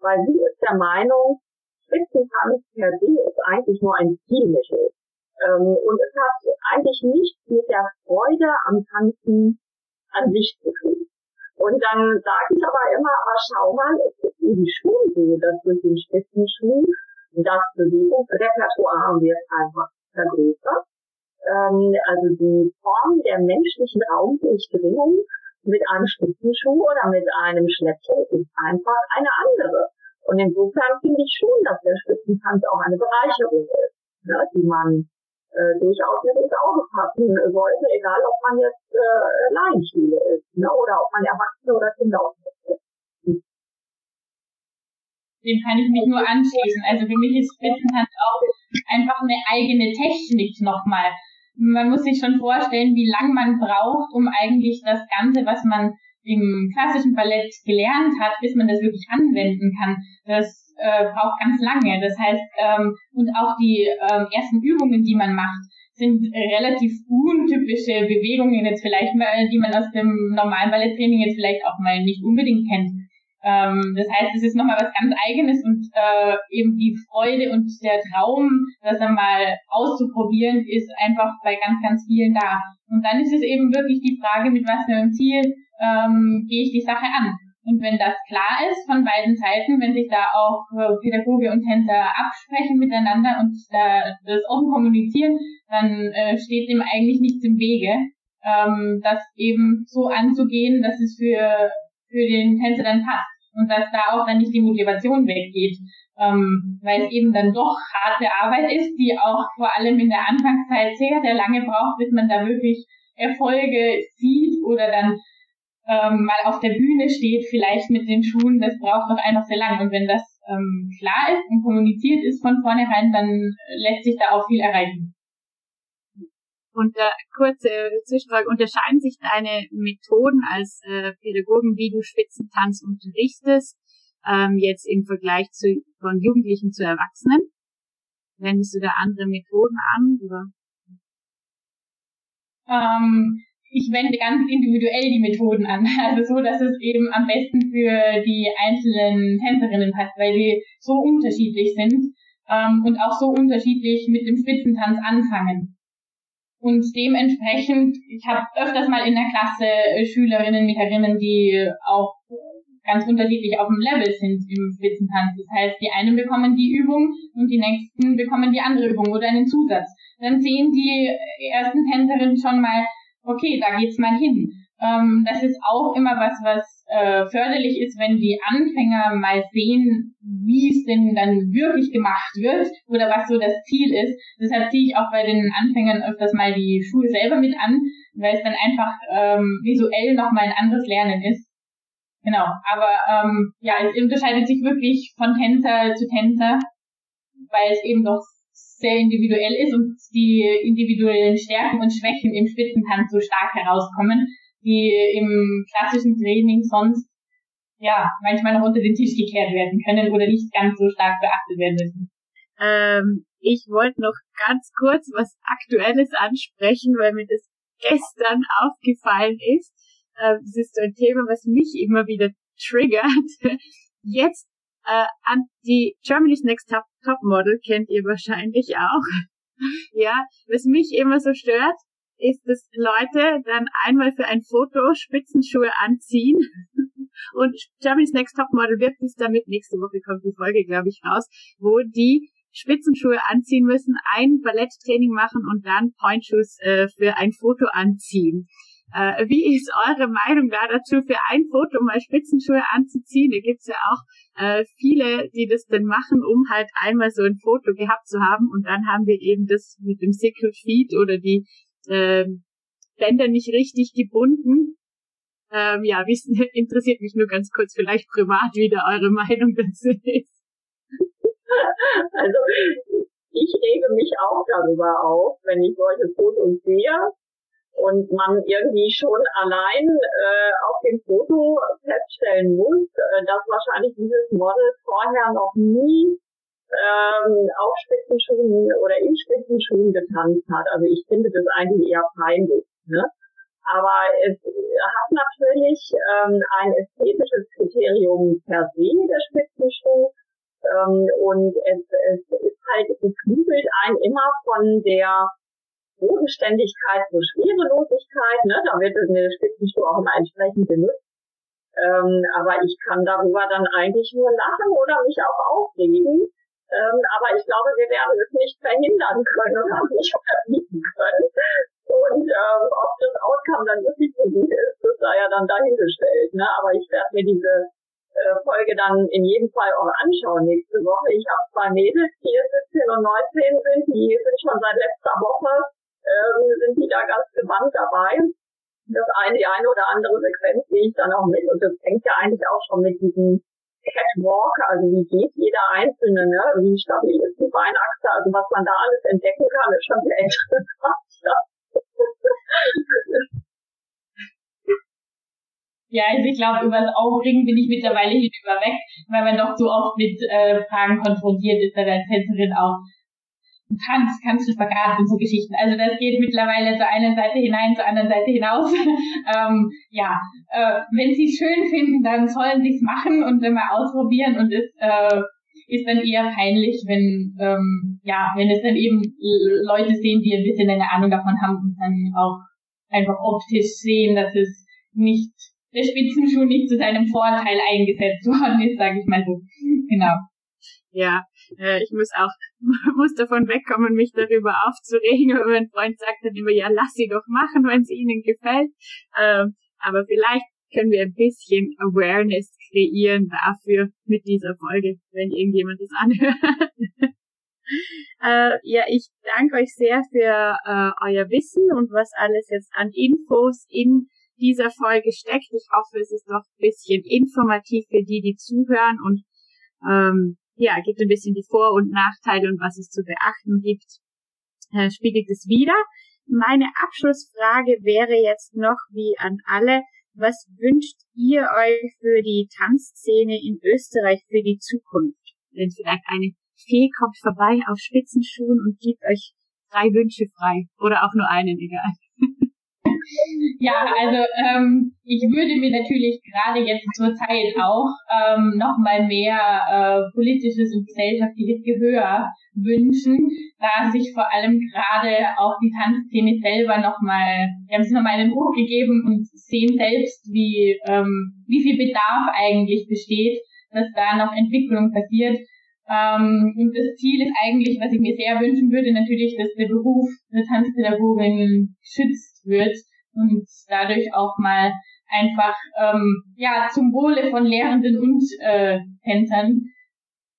weil sie ist der Meinung, Spitzentanz per se ist eigentlich nur ein Zielmittel. Ähm, und es hat eigentlich nichts mit der Freude am Tanzen an sich zu tun. Und dann sage ich aber immer, aber schau mal, es ist eben schon so, dass durch den Spitzenschuh das Bewegungsrepertoire wird einfach vergrößert. Ähm, also die Form der menschlichen Raumdurchdringung mit einem Spitzenschuh oder mit einem Schleppchen ist einfach eine andere. Und insofern finde ich schon, dass der Spitzentanz auch eine Bereicherung ist, ne, die man äh, durchaus mit ins Auge fassen sollte, egal ob man jetzt äh, Laienschule ist ne, oder ob man Erwachsene oder Kinder ausbildet. Dem kann ich mich nur anschließen. Also für mich ist Spitzentanz auch einfach eine eigene Technik nochmal. Man muss sich schon vorstellen, wie lang man braucht, um eigentlich das Ganze, was man im klassischen Ballett gelernt hat, bis man das wirklich anwenden kann. Das äh, braucht ganz lange. Das heißt, ähm, und auch die ähm, ersten Übungen, die man macht, sind relativ untypische Bewegungen jetzt vielleicht, mal, die man aus dem normalen Balletttraining jetzt vielleicht auch mal nicht unbedingt kennt. Ähm, das heißt, es ist nochmal was ganz Eigenes und äh, eben die Freude und der Traum, das einmal auszuprobieren, ist einfach bei ganz, ganz vielen da. Und dann ist es eben wirklich die Frage, mit was für einem Ziel ähm, gehe ich die Sache an. Und wenn das klar ist von beiden Seiten, wenn sich da auch äh, Pädagoge und Tänzer absprechen miteinander und da das offen kommunizieren, dann äh, steht dem eigentlich nichts im Wege, ähm, das eben so anzugehen, dass es für, für den Tänzer dann passt und dass da auch dann nicht die Motivation weggeht, ähm, weil es eben dann doch harte Arbeit ist, die auch vor allem in der Anfangszeit sehr, sehr lange braucht, bis man da wirklich Erfolge sieht oder dann ähm, mal auf der Bühne steht, vielleicht mit den Schuhen, das braucht doch einfach sehr lang. Und wenn das ähm, klar ist und kommuniziert ist von vornherein, dann lässt sich da auch viel erreichen. Und äh, kurze Zwischenfrage, unterscheiden sich deine Methoden als äh, Pädagogen, wie du Spitzentanz unterrichtest, ähm, jetzt im Vergleich zu von Jugendlichen zu Erwachsenen? Wendest du da andere Methoden an? Oder? Ähm, ich wende ganz individuell die Methoden an. Also so, dass es eben am besten für die einzelnen Tänzerinnen passt, weil die so unterschiedlich sind ähm, und auch so unterschiedlich mit dem Spitzentanz anfangen. Und dementsprechend, ich habe öfters mal in der Klasse Schülerinnen, Mieterinnen, die auch ganz unterschiedlich auf dem Level sind im Spitzentanz. Das heißt, die einen bekommen die Übung und die nächsten bekommen die andere Übung oder einen Zusatz. Dann sehen die ersten Tänzerinnen schon mal, okay, da geht's mal hin. Ähm, das ist auch immer was, was äh, förderlich ist, wenn die Anfänger mal sehen, wie es denn dann wirklich gemacht wird oder was so das Ziel ist. Deshalb ziehe ich auch bei den Anfängern öfters mal die Schuhe selber mit an, weil es dann einfach ähm, visuell nochmal ein anderes Lernen ist. Genau, aber ähm, ja, es unterscheidet sich wirklich von Tänzer zu Tänzer, weil es eben doch sehr individuell ist und die individuellen Stärken und Schwächen im Spitzentanz so stark herauskommen, die im klassischen Training sonst ja manchmal noch unter den Tisch gekehrt werden können oder nicht ganz so stark beachtet werden müssen. Ähm, ich wollte noch ganz kurz was Aktuelles ansprechen, weil mir das gestern aufgefallen ist. Äh, das ist so ein Thema, was mich immer wieder triggert. Jetzt äh, an die Germany's Next Top, Top Model kennt ihr wahrscheinlich auch. ja, was mich immer so stört, ist, dass Leute dann einmal für ein Foto Spitzenschuhe anziehen und Germany's Next Top Model wird dies damit, nächste Woche kommt die Folge, glaube ich, raus, wo die Spitzenschuhe anziehen müssen, ein Balletttraining machen und dann Pointshoes äh, für ein Foto anziehen. Äh, wie ist eure Meinung da dazu, für ein Foto mal Spitzenschuhe anzuziehen? Da gibt's ja auch äh, viele, die das dann machen, um halt einmal so ein Foto gehabt zu haben und dann haben wir eben das mit dem Sickle Feed oder die äh, Bänder nicht richtig gebunden. Ähm, ja, wie interessiert mich nur ganz kurz vielleicht privat, wie da eure Meinung dazu ist. Also ich rege mich auch darüber auf, wenn ich solche Fotos sehe und man irgendwie schon allein äh, auf dem Foto feststellen muss, äh, dass wahrscheinlich dieses Model vorher noch nie ähm, auf Spitzenschuhen oder in Spitzenschuhen getanzt hat. Also ich finde das eigentlich eher peinlich. Ne? Aber es hat natürlich ähm, ein ästhetisches Kriterium per se, der Spitzenschuh. Ähm, und es, es ist halt, es beflügelt einen immer von der Bodenständigkeit zur Schwerelosigkeit. Ne? Da wird eine Spitzenschuh auch immer entsprechend benutzt. Ähm, aber ich kann darüber dann eigentlich nur lachen oder mich auch aufregen. Ähm, aber ich glaube, wir werden es nicht verhindern können oder nicht verbieten können. Und ähm, ob das Outcome dann wirklich so gut ist, das sei ja dann dahingestellt. Ne? Aber ich werde mir diese äh, Folge dann in jedem Fall auch anschauen nächste Woche. Ich habe zwei Mädels, die 17 und 19 sind, die sind schon seit letzter Woche, äh, sind die da ganz gewandt dabei. Das eine, die eine oder andere Sequenz gehe ich dann auch mit und das fängt ja eigentlich auch schon mit diesem Catwalk, also wie geht jeder Einzelne, ne? wie stabil ist die Beinachse, also was man da alles entdecken kann, ist schon sehr interessant. Ja, also ich glaube, über das Aufregen bin ich mittlerweile hinüber weg, weil man doch so oft mit äh, Fragen konfrontiert ist, dann als Tänzerin auch. Tanz, kannst du Spagat und so Geschichten. Also das geht mittlerweile zur einen Seite hinein, zur anderen Seite hinaus. ähm, ja, äh, wenn sie es schön finden, dann sollen sie es machen und mal ausprobieren und es äh, ist dann eher peinlich, wenn ähm, ja, wenn es dann eben Leute sehen, die ein bisschen eine Ahnung davon haben und dann auch einfach optisch sehen, dass es nicht der Spitzenschuh nicht zu seinem Vorteil eingesetzt worden ist, sage ich mal so. Genau. Ja, äh, ich muss auch, muss davon wegkommen, mich darüber aufzuregen, aber mein Freund sagt dann immer, ja, lass sie doch machen, wenn es ihnen gefällt. Ähm, aber vielleicht können wir ein bisschen Awareness kreieren dafür mit dieser Folge, wenn irgendjemand das anhört. äh, ja, ich danke euch sehr für äh, euer Wissen und was alles jetzt an Infos in dieser Folge steckt. Ich hoffe, es ist noch ein bisschen informativ für die, die zuhören und ähm, ja, gibt ein bisschen die Vor- und Nachteile und was es zu beachten gibt, äh, spiegelt es wieder. Meine Abschlussfrage wäre jetzt noch wie an alle, was wünscht ihr euch für die Tanzszene in Österreich für die Zukunft? Wenn vielleicht eine Fee kommt vorbei auf Spitzenschuhen und gibt euch drei Wünsche frei oder auch nur einen, egal. Ja, also ähm, ich würde mir natürlich gerade jetzt zur Zeit auch ähm, nochmal mehr äh, politisches und gesellschaftliches Gehör wünschen, da sich vor allem gerade auch die Tanzszene selber nochmal, wir haben es nochmal einen Ruck gegeben und sehen selbst, wie, ähm, wie viel Bedarf eigentlich besteht, dass da noch Entwicklung passiert. Ähm, und das Ziel ist eigentlich, was ich mir sehr wünschen würde, natürlich, dass der Beruf der Tanzpädagogin geschützt wird und dadurch auch mal einfach ähm, ja zum Wohle von Lehrenden und äh, Tänzern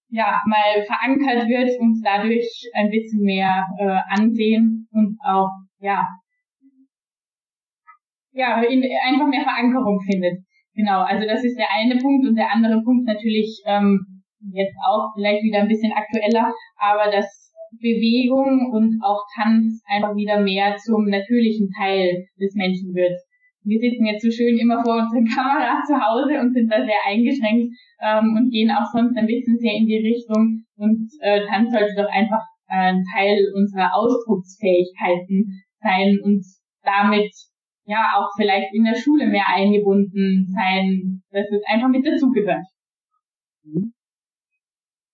ja mal verankert wird und dadurch ein bisschen mehr äh, Ansehen und auch ja ja in, einfach mehr Verankerung findet. Genau, also das ist der eine Punkt und der andere Punkt natürlich ähm, jetzt auch vielleicht wieder ein bisschen aktueller, aber das Bewegung und auch Tanz einfach wieder mehr zum natürlichen Teil des Menschen wird. Wir sitzen jetzt so schön immer vor unseren Kameras zu Hause und sind da sehr eingeschränkt ähm, und gehen auch sonst ein bisschen sehr in die Richtung und äh, Tanz sollte doch einfach ein Teil unserer Ausdrucksfähigkeiten sein und damit ja auch vielleicht in der Schule mehr eingebunden sein, dass es einfach mit dazugehört.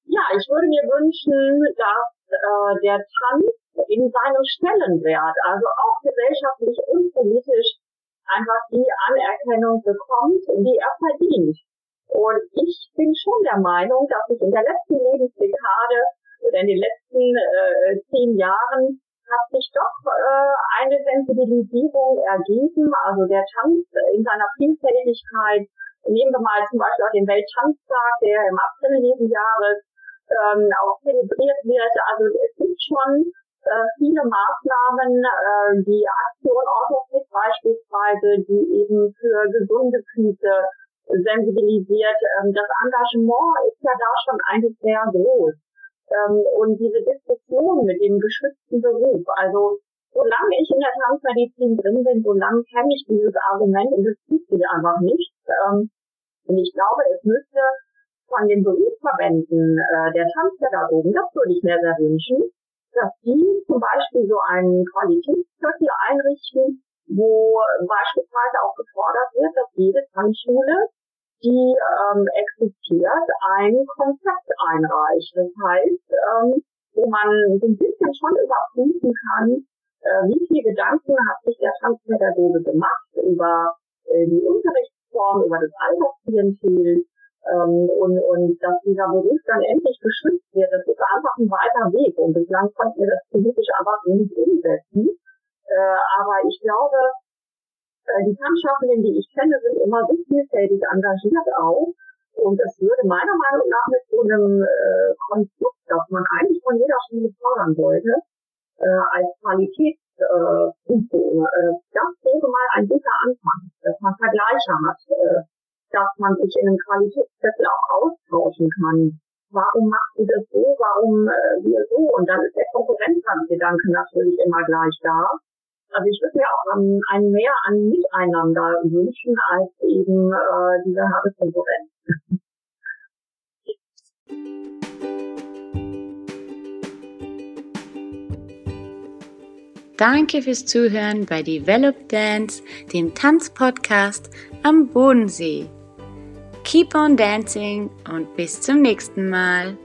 Ja, ich würde mir wünschen, dass äh, der Tanz in seinem Stellenwert, also auch gesellschaftlich und politisch, einfach die Anerkennung bekommt, die er verdient. Und ich bin schon der Meinung, dass sich in der letzten Lebensdekade oder in den letzten äh, zehn Jahren hat sich doch äh, eine Sensibilisierung ergeben. Also der Tanz in seiner Vielfältigkeit. Nehmen wir mal zum Beispiel auch den Welttanztag, der im April jeden Jahres ähm, auch zelebriert wird. Also es gibt schon äh, viele Maßnahmen, äh, die Aktion Orthofit beispielsweise, die eben für gesunde Füße sensibilisiert. Ähm, das Engagement ist ja da schon eigentlich sehr groß. Ähm, und diese Diskussion mit dem geschützten Beruf, also solange ich in der Tanzmedizin drin bin, solange kenne ich dieses Argument und es tut sich einfach nicht. Ähm, und ich glaube, es müsste von den Berufsverbänden äh, der Tanzpädagogen, das würde ich mir sehr wünschen, dass die zum Beispiel so einen Qualitätsviertel einrichten, wo beispielsweise auch gefordert wird, dass jede Tanzschule die ähm, existiert, ein Konzept einreicht. Das heißt, ähm, wo man so ein bisschen schon überprüfen kann, äh, wie viele Gedanken hat sich der Tanzpädagoge gemacht über äh, die Unterrichtsform, über das Altersklientel ähm, und, und dass dieser Beruf dann endlich geschützt wird. Das ist einfach ein weiter Weg und bislang konnten wir das politisch einfach nicht umsetzen. Äh, aber ich glaube, äh, die Tanzschaffenden, die ich kenne, sind immer so vielfältig engagiert auch. Und es würde meiner Meinung nach mit so einem äh, Konstrukt, das man eigentlich von jeder Schule fordern sollte, äh, als Qualitätsprüfung, äh, das wäre mal ein guter Anfang, dass man Vergleiche hat, äh, dass man sich in einem Qualitätszettel auch austauschen kann. Warum macht ihr das so, warum äh, wir so? Und dann ist der Konkurrenzgedanke natürlich immer gleich da. Also ich würde mir auch um, ein mehr an Miteinander wünschen als eben äh, diese harte Konkurrenz. Danke fürs Zuhören bei Develop Dance, dem Tanzpodcast am Bodensee. Keep on dancing und bis zum nächsten Mal.